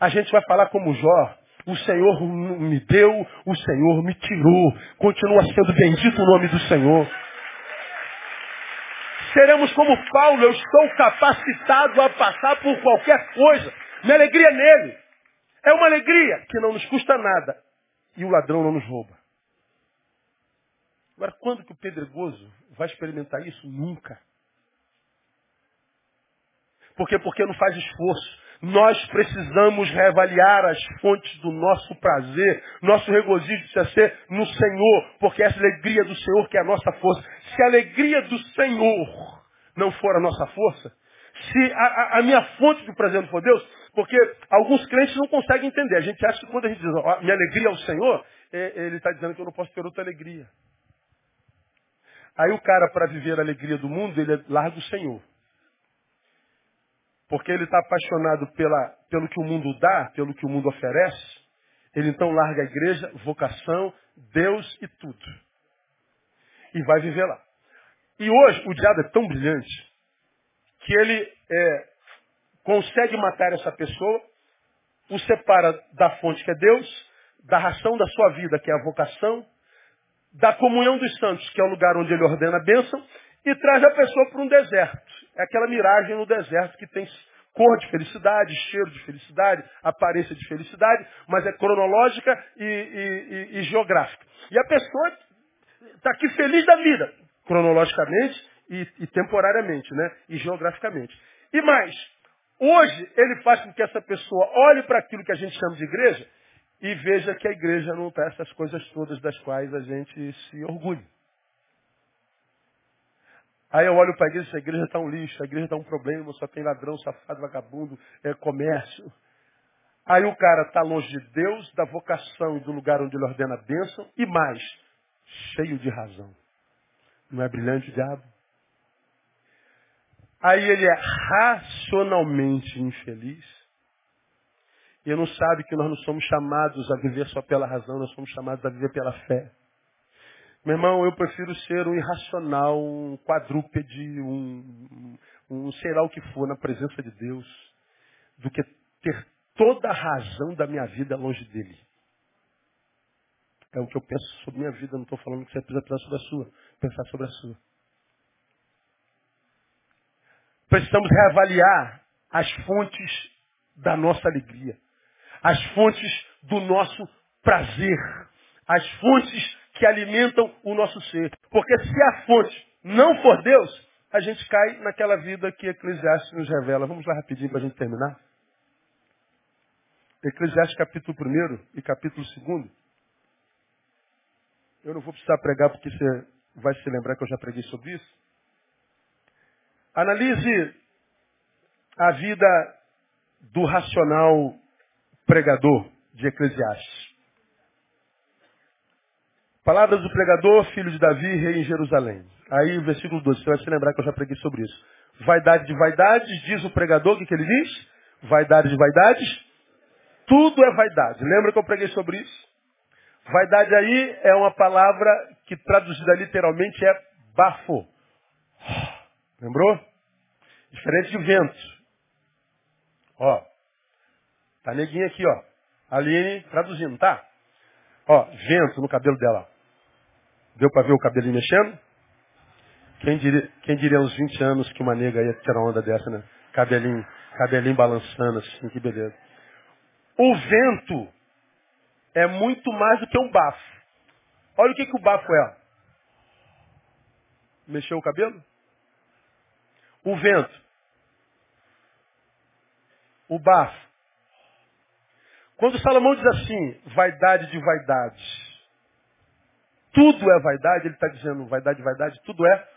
Speaker 1: a gente vai falar como Jó. O Senhor me deu, o Senhor me tirou. Continua sendo bendito o nome do Senhor. Seremos como Paulo, eu estou capacitado a passar por qualquer coisa. Minha alegria é nele. É uma alegria que não nos custa nada. E o ladrão não nos rouba. Agora, quando que o pedregoso vai experimentar isso? Nunca. Por quê? Porque não faz esforço. Nós precisamos reavaliar as fontes do nosso prazer. Nosso regozijo precisa ser no Senhor, porque essa alegria do Senhor que é a nossa força. Se a alegria do Senhor não for a nossa força, se a, a, a minha fonte do prazer não for Deus, porque alguns crentes não conseguem entender. A gente acha que quando a gente diz, ó, minha alegria é o Senhor, é, ele está dizendo que eu não posso ter outra alegria. Aí o cara, para viver a alegria do mundo, ele larga o Senhor. Porque ele está apaixonado pela, pelo que o mundo dá, pelo que o mundo oferece. Ele então larga a igreja, vocação, Deus e tudo. e vai viver lá. E hoje o diabo é tão brilhante que ele é, consegue matar essa pessoa, o separa da fonte que é Deus, da ração da sua vida, que é a vocação, da comunhão dos santos, que é o lugar onde ele ordena a bênção, e traz a pessoa para um deserto. É aquela miragem no deserto que tem cor de felicidade, cheiro de felicidade, aparência de felicidade, mas é cronológica e, e, e, e geográfica. E a pessoa está aqui feliz da vida, cronologicamente e, temporariamente, né? E geograficamente. E mais, hoje ele faz com que essa pessoa olhe para aquilo que a gente chama de igreja e veja que a igreja não está essas coisas todas das quais a gente se orgulha. Aí eu olho para a igreja, a igreja está um lixo, a igreja está um problema, só tem ladrão, safado, vagabundo, é comércio. Aí o cara está longe de Deus, da vocação e do lugar onde ele ordena a bênção, e mais, cheio de razão. Não é brilhante o diabo? Aí ele é racionalmente infeliz. E não sabe que nós não somos chamados a viver só pela razão, nós somos chamados a viver pela fé. Meu irmão, eu prefiro ser um irracional, um quadrúpede, um, um sei lá o que for na presença de Deus, do que ter toda a razão da minha vida longe dele. É o que eu penso sobre minha vida, não estou falando que você precisa pensar sobre a sua, pensar sobre a sua. Precisamos reavaliar as fontes da nossa alegria, as fontes do nosso prazer, as fontes que alimentam o nosso ser. Porque se a fonte não for Deus, a gente cai naquela vida que Eclesiastes nos revela. Vamos lá rapidinho para a gente terminar. Eclesiastes capítulo 1 e capítulo 2. Eu não vou precisar pregar porque você vai se lembrar que eu já preguei sobre isso. Analise a vida do racional pregador de Eclesiastes. Palavras do pregador, filho de Davi, rei em Jerusalém. Aí o versículo 12, você vai se lembrar que eu já preguei sobre isso. Vaidade de vaidades, diz o pregador, o que, que ele diz? Vaidade de vaidades, tudo é vaidade. Lembra que eu preguei sobre isso? Vaidade aí é uma palavra que traduzida literalmente é bafo. Lembrou? Diferente de vento. Ó. Tá neguinho aqui, ó. Aline traduzindo, tá? Ó, vento no cabelo dela. Deu para ver o cabelinho mexendo? Quem diria, quem diria uns 20 anos que uma nega ia tirar onda dessa, né? Cabelinho, cabelinho balançando assim, que beleza. O vento é muito mais do que um bafo. Olha o que, que o bafo é. Mexeu o cabelo? O vento. O bafo. Quando Salomão diz assim, vaidade de vaidades, tudo é vaidade, ele está dizendo vaidade, vaidade, tudo é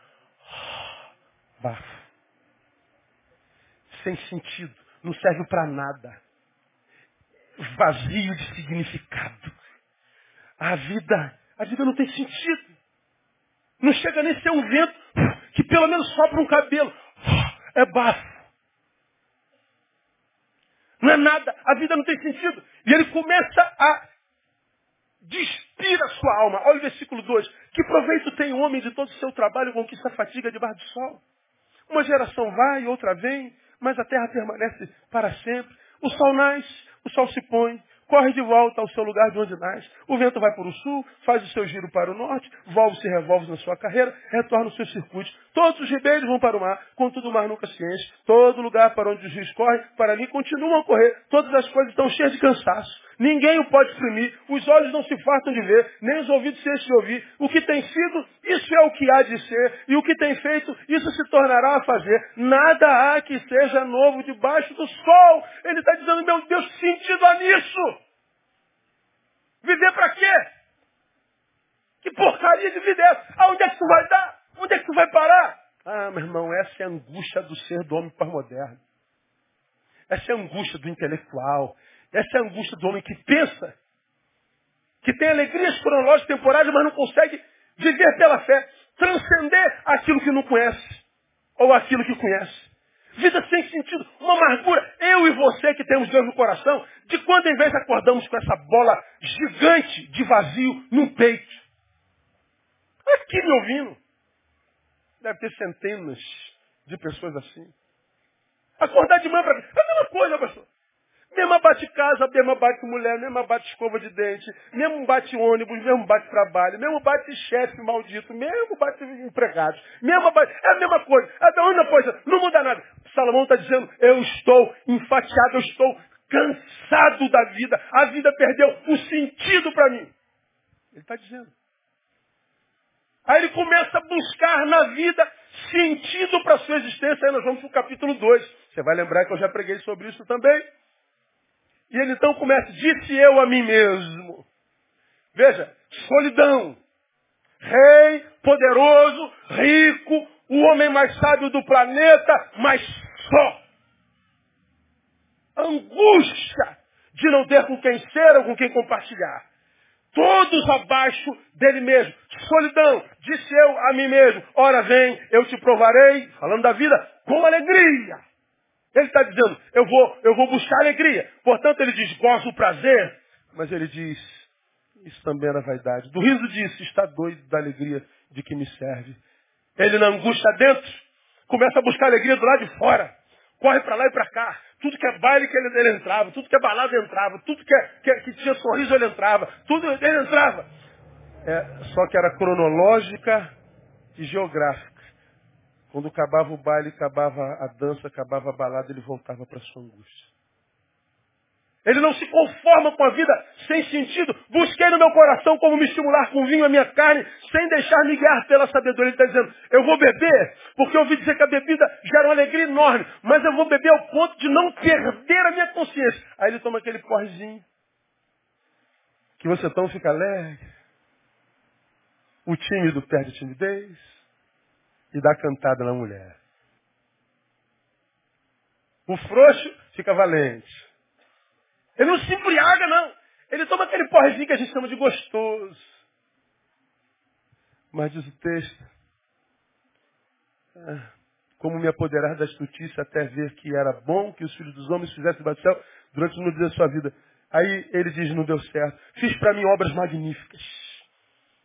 Speaker 1: bafo. Sem sentido, não serve para nada. Vazio de significado. A vida, a vida não tem sentido. Não chega nem a ser um vento que pelo menos sopra um cabelo. É bafo. Não é nada, a vida não tem sentido. E ele começa a despir a sua alma. Olha o versículo 2. Que proveito tem o homem de todo o seu trabalho com que se fatiga debaixo do sol? Uma geração vai, outra vem, mas a terra permanece para sempre. O sol nasce, o sol se põe, corre de volta ao seu lugar de onde nasce. O vento vai para o sul, faz o seu giro para o norte, volve-se e revolve na sua carreira, retorna o seu circuito. Todos os ribeiros vão para o mar, contudo o mar nunca se enche. Todo lugar para onde os rios correm, para ali continuam a correr. Todas as coisas estão cheias de cansaço. Ninguém o pode exprimir. Os olhos não se fartam de ver, nem os ouvidos se enchem de ouvir. O que tem sido, isso é o que há de ser. E o que tem feito, isso se tornará a fazer. Nada há que seja novo debaixo do sol. Ele está dizendo, meu Deus, que sentido há nisso? Viver para quê? Que porcaria de vida é essa? Aonde é que tu vai dar? Onde é que tu vai parar? Ah, meu irmão, essa é a angústia do ser do homem pós-moderno. Essa é a angústia do intelectual. Essa é a angústia do homem que pensa. Que tem alegrias cronológicas temporárias, mas não consegue viver pela fé. Transcender aquilo que não conhece. Ou aquilo que conhece. Vida sem sentido, uma amargura. Eu e você que temos Deus no coração, de quando em vez acordamos com essa bola gigante de vazio no peito? Aqui me ouvindo. Deve ter centenas de pessoas assim. Acordar de manhã para. É a mesma coisa, pastor. Mesma bate casa, mesma bate mulher, mesma bate escova de dente, mesmo bate ônibus, mesmo bate trabalho, mesmo bate chefe maldito, mesmo bate empregados, mesmo bate, é a mesma coisa, é a mesma coisa, não muda nada. Salomão está dizendo, eu estou enfatiado, eu estou cansado da vida, a vida perdeu o sentido para mim. Ele está dizendo. Aí ele começa a buscar na vida sentido para a sua existência. Aí nós vamos para o capítulo 2. Você vai lembrar que eu já preguei sobre isso também. E ele então começa, disse eu a mim mesmo. Veja, solidão. Rei, poderoso, rico, o homem mais sábio do planeta, mas só. Angústia de não ter com quem ser ou com quem compartilhar. Todos abaixo dele mesmo. Solidão. Disse eu a mim mesmo, ora vem, eu te provarei, falando da vida, com alegria. Ele está dizendo, eu vou, eu vou buscar alegria. Portanto, ele diz, gozo o prazer. Mas ele diz, isso também era vaidade. Do riso disso, está doido da alegria de que me serve. Ele na angústia dentro, começa a buscar alegria do lado de fora. Corre para lá e para cá. Tudo que é baile que ele, ele, entrava, tudo que é balada entrava, tudo que, é, que, que, tinha sorriso ele entrava, tudo ele entrava. É, só que era cronológica e geográfica. Quando acabava o baile, acabava a dança, acabava a balada, ele voltava para sua angústia. Ele não se conforma com a vida sem sentido. Busquei no meu coração como me estimular com vinho a minha carne, sem deixar-me guiar pela sabedoria. Ele está dizendo, eu vou beber, porque eu ouvi dizer que a bebida gera uma alegria enorme, mas eu vou beber ao ponto de não perder a minha consciência. Aí ele toma aquele porrezinho, que você toma fica alegre. O tímido perde timidez e dá cantada na mulher. O frouxo fica valente. Ele não se embriaga, não. Ele toma aquele porrezinho que a gente chama de gostoso. Mas diz o texto, ah, como me apoderar da estutícia até ver que era bom que os filhos dos homens fizessem debaixo do céu durante o dia da sua vida. Aí ele diz, não deu certo. Fiz para mim obras magníficas.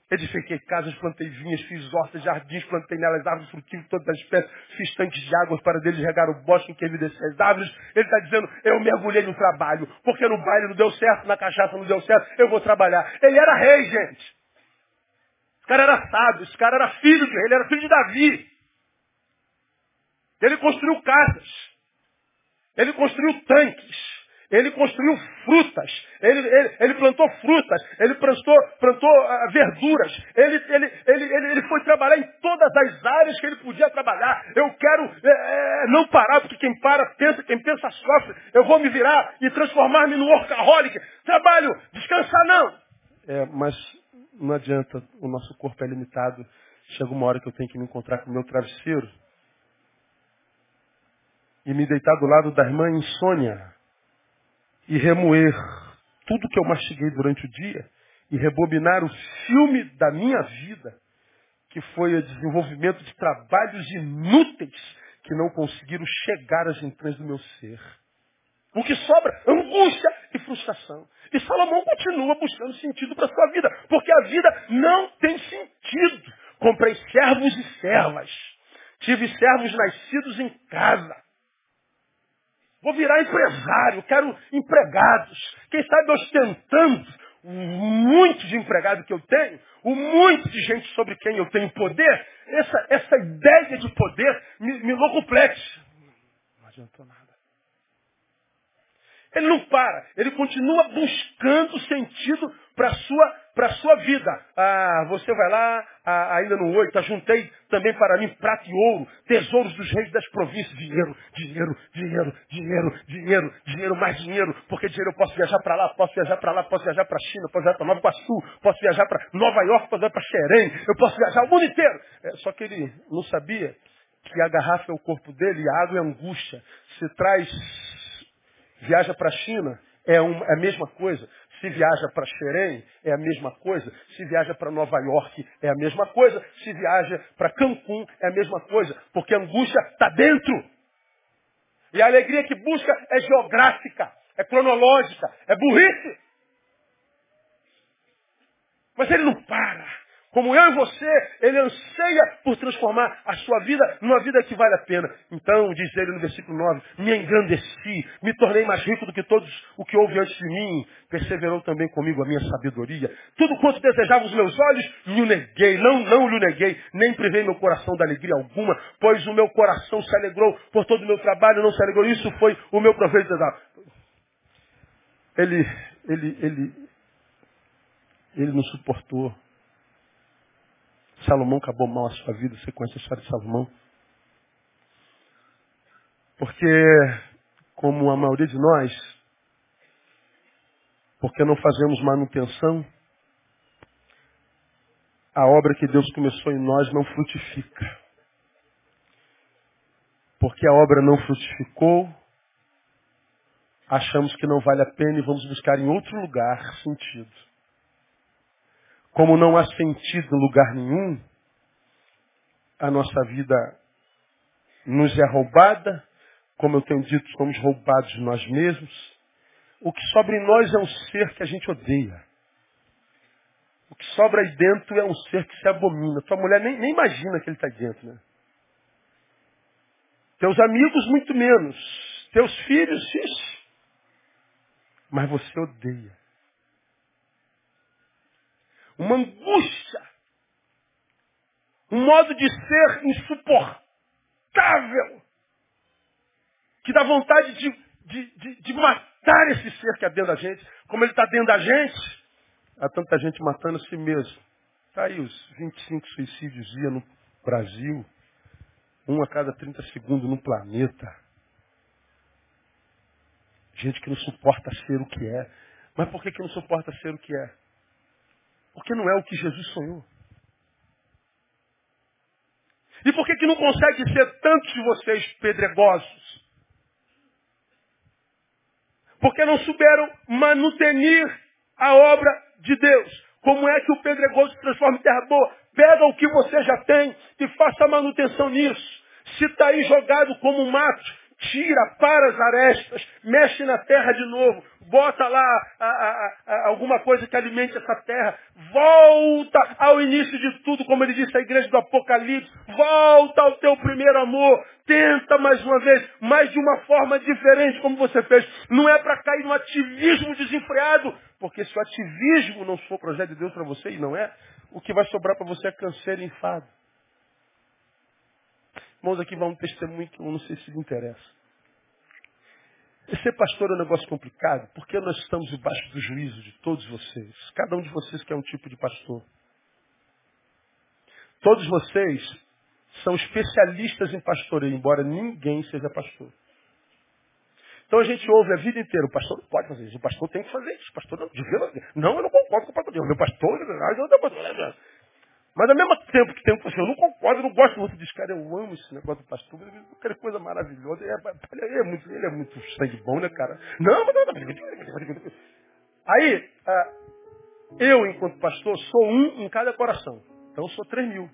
Speaker 1: Edifiquei casas, plantei vinhas, fiz hortas, jardins, plantei nelas árvores frutíferas todas as espécies, fiz tanques de águas para deles regar o bosque em que evidenciei as árvores. Ele está dizendo, eu mergulhei no trabalho, porque no baile não deu certo, na cachaça não deu certo, eu vou trabalhar. Ele era rei, gente. Esse cara era sábio, esse cara era filho de rei, ele era filho de Davi. Ele construiu casas, ele construiu tanques, ele construiu frutas. Ele, ele, ele plantou frutas. Ele plantou, plantou uh, verduras. Ele, ele, ele, ele, foi trabalhar em todas as áreas que ele podia trabalhar. Eu quero é, não parar, porque quem para pensa, quem pensa sofre. Eu vou me virar e transformar-me no workaholic. Trabalho, descansar não. É, mas não adianta. O nosso corpo é limitado. Chega uma hora que eu tenho que me encontrar com o meu travesseiro e me deitar do lado da irmã insônia e remoer tudo que eu mastiguei durante o dia e rebobinar o filme da minha vida, que foi o desenvolvimento de trabalhos inúteis que não conseguiram chegar às entranhas do meu ser. O que sobra? Angústia e frustração. E Salomão continua buscando sentido para a sua vida, porque a vida não tem sentido. Comprei servos e servas. Tive servos nascidos em casa. Vou virar empresário, quero empregados. Quem sabe ostentando o muito de empregado que eu tenho, o muito de gente sobre quem eu tenho poder, essa, essa ideia de poder me, me locuplete. Não adiantou nada. Ele não para, ele continua buscando sentido para a sua sua vida. Ah, você vai lá, ah, ainda no oito, juntei também para mim prata e ouro, tesouros dos reis das províncias, dinheiro, dinheiro, dinheiro, dinheiro, dinheiro, dinheiro, mais dinheiro, porque dinheiro eu posso viajar para lá, posso viajar para lá, posso viajar para China, posso viajar para Nova Iguaçu, posso viajar para Nova York, posso viajar para Xerém, eu posso viajar o mundo inteiro. É, só que ele não sabia que a garrafa é o corpo dele e a água é a angústia. Se traz, viaja para a China, é, uma, é a mesma coisa. Se viaja para Xerém, é a mesma coisa. Se viaja para Nova York, é a mesma coisa. Se viaja para Cancún, é a mesma coisa. Porque a angústia está dentro. E a alegria que busca é geográfica, é cronológica, é burrice. Mas ele não para. Como eu e você, ele anseia por transformar a sua vida numa vida que vale a pena. Então, diz ele no versículo 9, me engrandeci, me tornei mais rico do que todos o que houve antes de mim. Perseverou também comigo a minha sabedoria. Tudo quanto desejava os meus olhos, me neguei. Não, não lhe neguei, nem privei meu coração da alegria alguma, pois o meu coração se alegrou por todo o meu trabalho, não se alegrou. Isso foi o meu proveito. Ele, ele, ele, ele não suportou Salomão acabou mal a sua vida. Você conhece a história de Salomão? Porque, como a maioria de nós, porque não fazemos manutenção, a obra que Deus começou em nós não frutifica. Porque a obra não frutificou, achamos que não vale a pena e vamos buscar em outro lugar sentido. Como não há sentido em lugar nenhum, a nossa vida nos é roubada, como eu tenho dito, somos roubados de nós mesmos. O que sobra em nós é um ser que a gente odeia. O que sobra aí dentro é um ser que se abomina. Tua mulher nem, nem imagina que ele está dentro, né? Teus amigos, muito menos. Teus filhos, ixi. Mas você odeia uma angústia, um modo de ser insuportável, que dá vontade de, de, de, de matar esse ser que é dentro da gente. Como ele está dentro da gente, há tanta gente matando a si mesmo. Está aí os 25 suicídios dia no Brasil, um a cada 30 segundos no planeta. Gente que não suporta ser o que é. Mas por que, que não suporta ser o que é? Porque não é o que Jesus sonhou. E por que, que não consegue ser tantos de vocês pedregosos? Porque não souberam manutenir a obra de Deus. Como é que o pedregoso se transforma em terra boa? Pega o que você já tem e faça manutenção nisso. Se está aí jogado como um mato, tira, para as arestas, mexe na terra de novo, bota lá a, a, a, alguma coisa que alimente essa terra, volta ao início de tudo, como ele disse à igreja do Apocalipse, volta ao teu primeiro amor, tenta mais uma vez, mas de uma forma diferente como você fez. Não é para cair no ativismo desenfreado, porque se o ativismo não for projeto de Deus para você, e não é, o que vai sobrar para você é câncer e enfado. Irmãos, aqui vai um testemunho que eu não sei se lhe interessa. E ser pastor é um negócio complicado, porque nós estamos debaixo do juízo de todos vocês. Cada um de vocês que é um tipo de pastor. Todos vocês são especialistas em pastoreio, embora ninguém seja pastor. Então a gente ouve a vida inteira, o pastor não pode fazer isso, o pastor tem que fazer isso, o pastor não. Não, eu não concordo com o pastor. O meu pastor, eu mas ao mesmo tempo que tem um pastor, eu não concordo, eu não gosto muito disso, cara, eu amo esse negócio do pastor, aquela coisa maravilhosa, é, ele, é muito, ele é muito sangue bom, né, cara? Não, mas não, Aí, ah, eu, enquanto pastor, sou um em cada coração. Então eu sou três mil.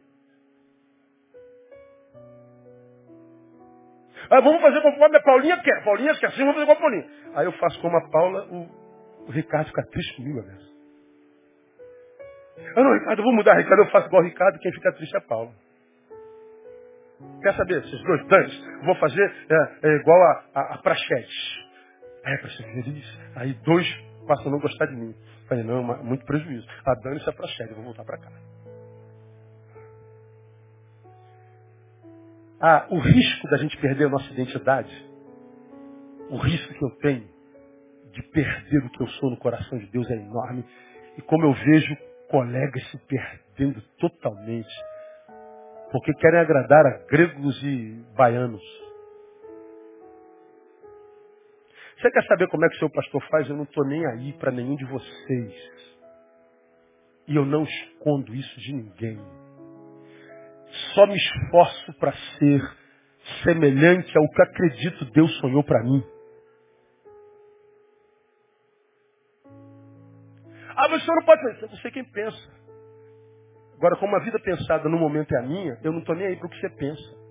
Speaker 1: Ah, vamos fazer conforme a Paulinha quer. Paulinha quer assim, vamos fazer como a Paulinha. Aí eu faço como a Paula, o, o Ricardo fica triste comigo, às ah, não, Ricardo, eu vou mudar, Ricardo, eu faço igual Ricardo, quem fica triste é Paulo. Quer saber? Esses dois danos, vou fazer é, é igual a, a, a. Aí feliz. Aí dois passam a não gostar de mim. Falei, não, muito prejuízo. A dane-se a Prachete, vou voltar para cá. Ah, o risco da gente perder a nossa identidade, o risco que eu tenho de perder o que eu sou no coração de Deus é enorme. E como eu vejo colegas se perdendo totalmente. Porque querem agradar a gregos e baianos. Você quer saber como é que o seu pastor faz? Eu não estou nem aí para nenhum de vocês. E eu não escondo isso de ninguém. Só me esforço para ser semelhante ao que acredito Deus sonhou para mim. Ah, mas o senhor não pode fazer. Eu não sei quem pensa. Agora, como a vida pensada no momento é a minha, eu não estou nem aí para o que você pensa.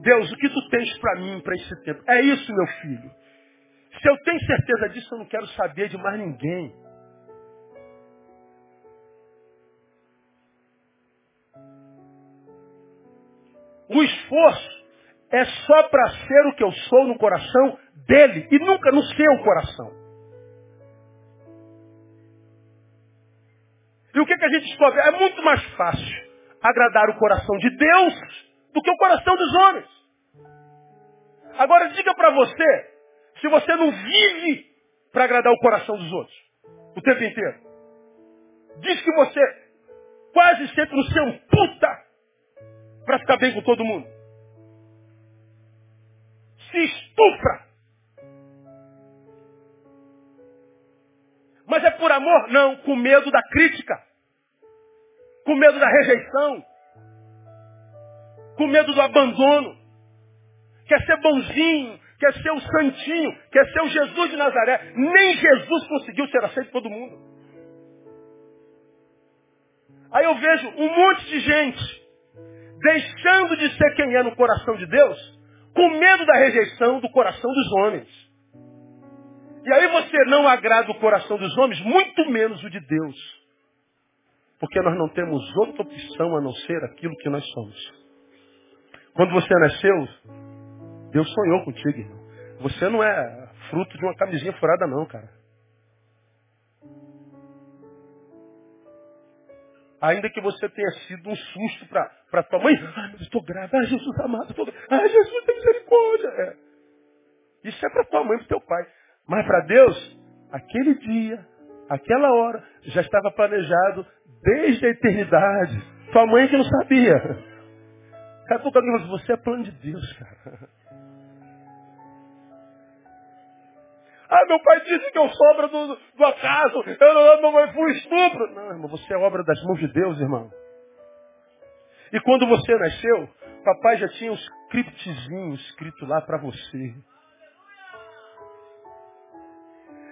Speaker 1: Deus, o que tu tens para mim para esse tempo? É isso, meu filho. Se eu tenho certeza disso, eu não quero saber de mais ninguém. O esforço é só para ser o que eu sou no coração dele e nunca no seu coração. E o que, que a gente descobre? É muito mais fácil agradar o coração de Deus do que o coração dos homens. Agora diga para você, se você não vive para agradar o coração dos outros o tempo inteiro. Diz que você quase sempre no seu puta para ficar bem com todo mundo. Se estupra. Mas é por amor? Não, com medo da crítica. Com medo da rejeição. Com medo do abandono. Quer ser bonzinho, quer ser o santinho, quer ser o Jesus de Nazaré. Nem Jesus conseguiu ser aceito por todo mundo. Aí eu vejo um monte de gente deixando de ser quem é no coração de Deus, com medo da rejeição do coração dos homens. E aí você não agrada o coração dos homens, muito menos o de Deus. Porque nós não temos outra opção a não ser aquilo que nós somos. Quando você nasceu, Deus sonhou contigo, irmão. Você não é fruto de uma camisinha furada, não, cara. Ainda que você tenha sido um susto para tua mãe. Estou grávida. Ai, Jesus amado. Estou... Ai, Jesus tem misericórdia. É. Isso é para tua mãe e para teu pai. Mas para Deus, aquele dia, aquela hora, já estava planejado desde a eternidade. Tua mãe que não sabia. Cara, alguém você é plano de Deus, cara. Ah, meu pai disse que eu sou obra do, do acaso. Eu não, não fui estupro. Não, irmão, você é obra das mãos de Deus, irmão. E quando você nasceu, papai já tinha um scriptzinho escrito lá para você.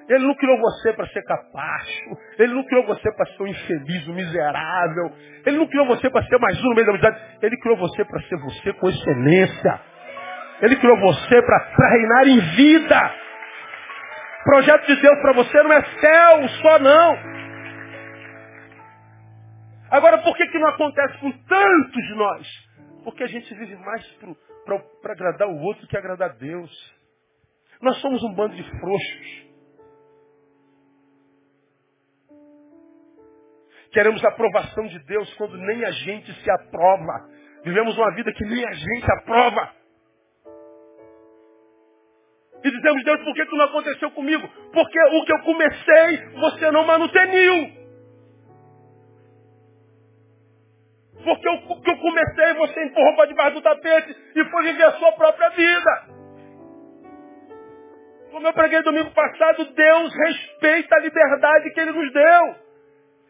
Speaker 1: Ele não criou você para ser capacho. Ele não criou você para ser um infeliz, um miserável. Ele não criou você para ser mais um no meio da humanidade. Ele criou você para ser você com excelência. Ele criou você para reinar em vida. O projeto de Deus para você não é céu só não. Agora, por que, que não acontece com tantos de nós? Porque a gente vive mais para agradar o outro que agradar a Deus. Nós somos um bando de frouxos. Queremos a aprovação de Deus quando nem a gente se aprova. Vivemos uma vida que nem a gente aprova. E dizemos, Deus, por que isso não aconteceu comigo? Porque o que eu comecei, você não manuteniu. Porque o que eu comecei, você empurrou para debaixo do tapete e foi viver a sua própria vida. Como eu preguei domingo passado, Deus respeita a liberdade que Ele nos deu.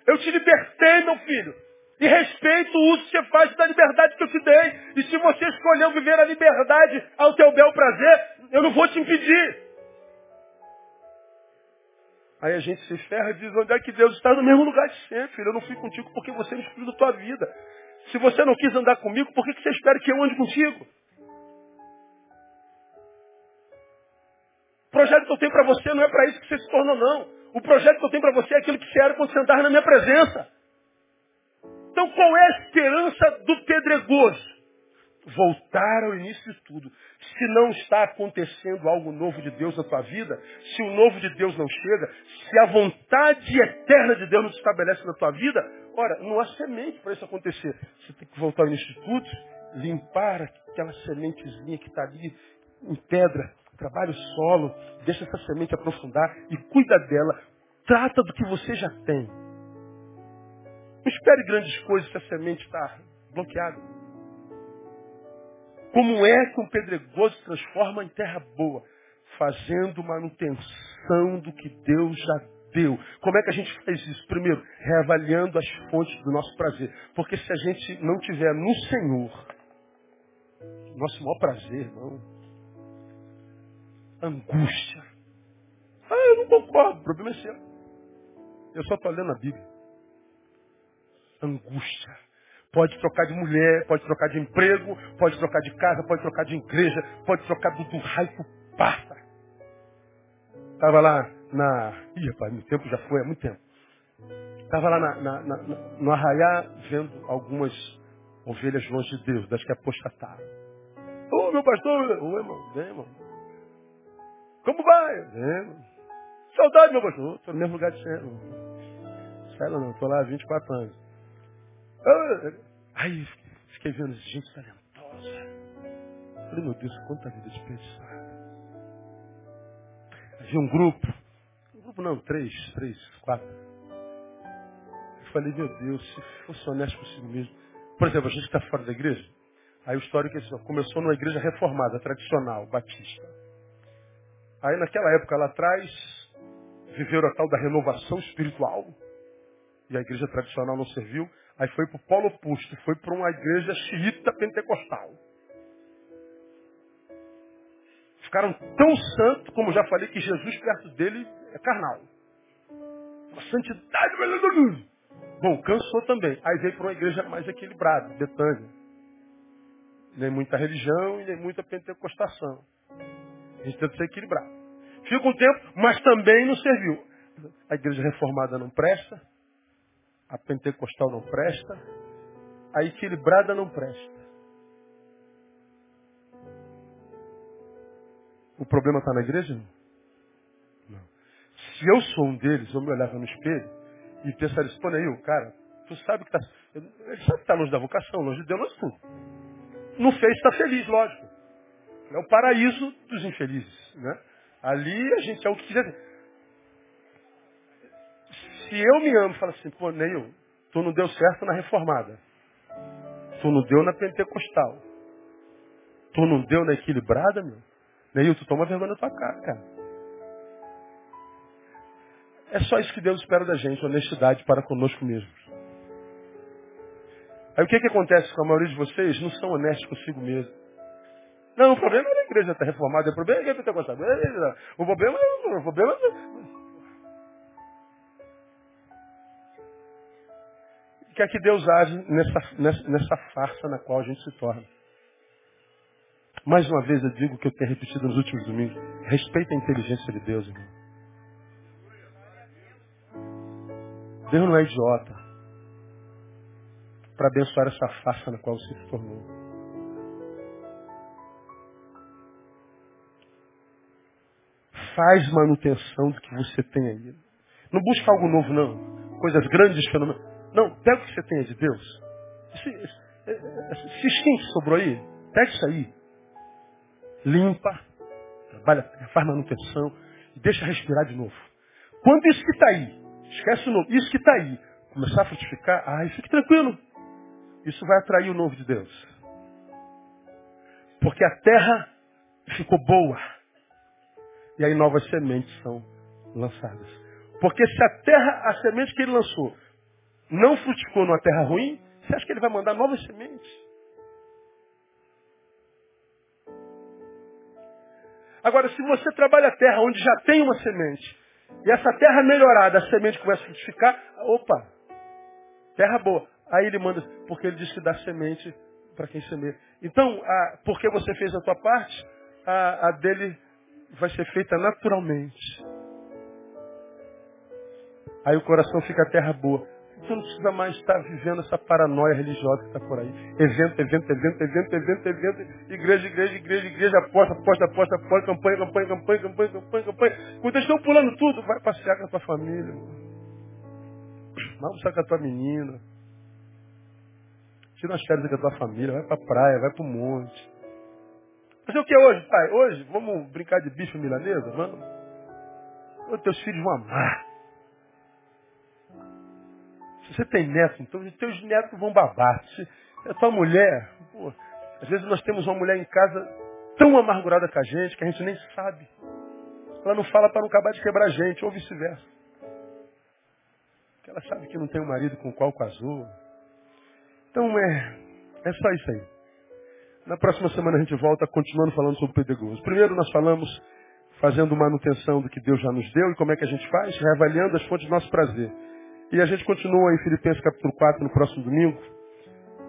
Speaker 1: Eu te libertei, meu filho. E respeito o uso que você faz da liberdade que eu te dei. E se você escolheu viver a liberdade ao teu bel prazer, eu não vou te impedir. Aí a gente se ferra e diz, onde é que Deus está no mesmo lugar de sempre, filho? Eu não fui contigo porque você me excluiu da tua vida. Se você não quis andar comigo, por que você espera que eu ande contigo? O projeto que eu tenho para você não é para isso que você se tornou, não. O projeto que eu tenho para você é aquilo que você era quando andava na minha presença. Então qual é a esperança do pedregoso? voltar ao início de tudo. Se não está acontecendo algo novo de Deus na tua vida, se o novo de Deus não chega, se a vontade eterna de Deus não se estabelece na tua vida, ora, não há semente para isso acontecer. Você tem que voltar ao início de tudo, limpar aquela sementezinha que está ali em pedra, trabalha o solo, deixa essa semente aprofundar e cuida dela. Trata do que você já tem. Não espere grandes coisas se a semente está bloqueada. Como é que um pedregoso se transforma em terra boa? Fazendo manutenção do que Deus já deu. Como é que a gente faz isso? Primeiro, reavaliando as fontes do nosso prazer. Porque se a gente não tiver no Senhor, nosso maior prazer, não. Angústia. Ah, eu não concordo, o problema é seu. Eu só estou lendo a Bíblia. Angústia. Pode trocar de mulher, pode trocar de emprego, pode trocar de casa, pode trocar de igreja, pode trocar do, do raio que passa. Estava lá na. Ih, rapaz, muito tempo já foi, há muito tempo. Estava lá na, na, na, no arraiá vendo algumas Ovelhas longe de Deus, das que apostataram. Ô, meu pastor, ô, irmão, vem, irmão. Como vai? Irmão. Saudade, meu pastor. Estou no mesmo lugar de sempre. Sério não, estou lá há 24 anos. Aí, fiquei vendo gente talentosa. Falei, meu Deus, quanta vida desperdiçada. Havia um grupo, um grupo não, três, três, quatro. Eu falei, meu Deus, se fosse honesto consigo mesmo. Por exemplo, a gente está fora da igreja, aí o histórico é assim, começou numa igreja reformada, tradicional, batista. Aí naquela época lá atrás, viveram a tal da renovação espiritual, e a igreja tradicional não serviu, aí foi para o polo oposto, foi para uma igreja xiita pentecostal. Ficaram tão santos, como já falei, que Jesus perto dele é carnal. Uma santidade. Bom, cansou também. Aí veio para uma igreja mais equilibrada, Betânia. Nem muita religião e nem muita pentecostação. A gente tenta se equilibrar. Fica um tempo, mas também não serviu. A igreja reformada não presta, a pentecostal não presta, a equilibrada não presta. O problema está na igreja? Não. Se eu sou um deles, eu me olhava no espelho e pensaria assim, cara, tu sabe que está. Ele sabe que está longe da vocação, longe de Deus, longe de tudo. Não fez, está feliz, lógico. É o paraíso dos infelizes. Né? Ali a gente é o que quiser. Se eu me amo falo assim, pô, Neil, tu não deu certo na reformada. Tu não deu na pentecostal. Tu não deu na equilibrada, meu. Neilton, toma vergonha na tua cara, cara. É só isso que Deus espera da gente, honestidade para conosco mesmos. Aí o que, que acontece com a maioria de vocês? Não são honestos consigo mesmo. Não, o problema é a igreja estar reformada, o problema é a está gostado. O problema é. O problema é... Quer que Deus age nessa, nessa, nessa farsa na qual a gente se torna. Mais uma vez eu digo que eu tenho repetido nos últimos domingos. Respeita a inteligência de Deus, irmão. Deus não é idiota para abençoar essa farsa na qual você se tornou. Faz manutenção do que você tem aí. Não busca algo novo, não. Coisas grandes, fenômenos. Não, pega o que você tem de Deus. Se, se sobrou aí, pega isso aí limpa, trabalha, faz manutenção e deixa respirar de novo. Quando isso que está aí, esquece o novo, isso que está aí, começar a frutificar, ai, fique tranquilo. Isso vai atrair o novo de Deus. Porque a terra ficou boa. E aí novas sementes são lançadas. Porque se a terra, a semente que ele lançou, não frutificou numa terra ruim, você acha que ele vai mandar novas sementes? Agora, se você trabalha a terra onde já tem uma semente, e essa terra melhorada, a semente começa a frutificar, opa, terra boa. Aí ele manda, porque ele diz que dá semente para quem semeia. Então, a, porque você fez a tua parte, a, a dele vai ser feita naturalmente. Aí o coração fica terra boa. Você não precisa mais estar vivendo essa paranoia religiosa que está por aí. Evento, evento, evento, evento, evento, evento, igreja, igreja, igreja, igreja, aposta, aposta, aposta, aposta, campanha, campanha, campanha, campanha, campanha, campanha. Quando eles estão pulando tudo, vai passear com a tua família. Vai almoçar com a tua menina. Tira umas férias com a tua família, vai pra praia, vai pro monte. Fazer o que hoje, pai? Hoje, vamos brincar de bicho milanesa? Vamos. Os teus filhos vão amar. Se você tem neto, então os teus netos vão babar. Se a tua mulher, pô, às vezes nós temos uma mulher em casa tão amargurada com a gente que a gente nem sabe. Ela não fala para não acabar de quebrar a gente, ou vice-versa. Ela sabe que não tem um marido com o qual casou. Então é, é só isso aí. Na próxima semana a gente volta continuando falando sobre o pedregoso. Primeiro nós falamos fazendo manutenção do que Deus já nos deu e como é que a gente faz, reavaliando as fontes do nosso prazer. E a gente continua em Filipenses capítulo 4 no próximo domingo,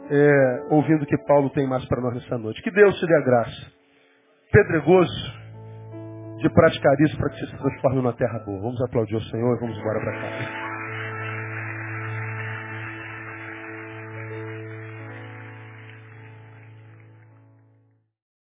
Speaker 1: é, ouvindo o que Paulo tem mais para nós nessa noite. Que Deus te dê a graça. Pedregoso de praticar isso para que se transforme numa terra boa. Vamos aplaudir o Senhor e vamos embora para casa.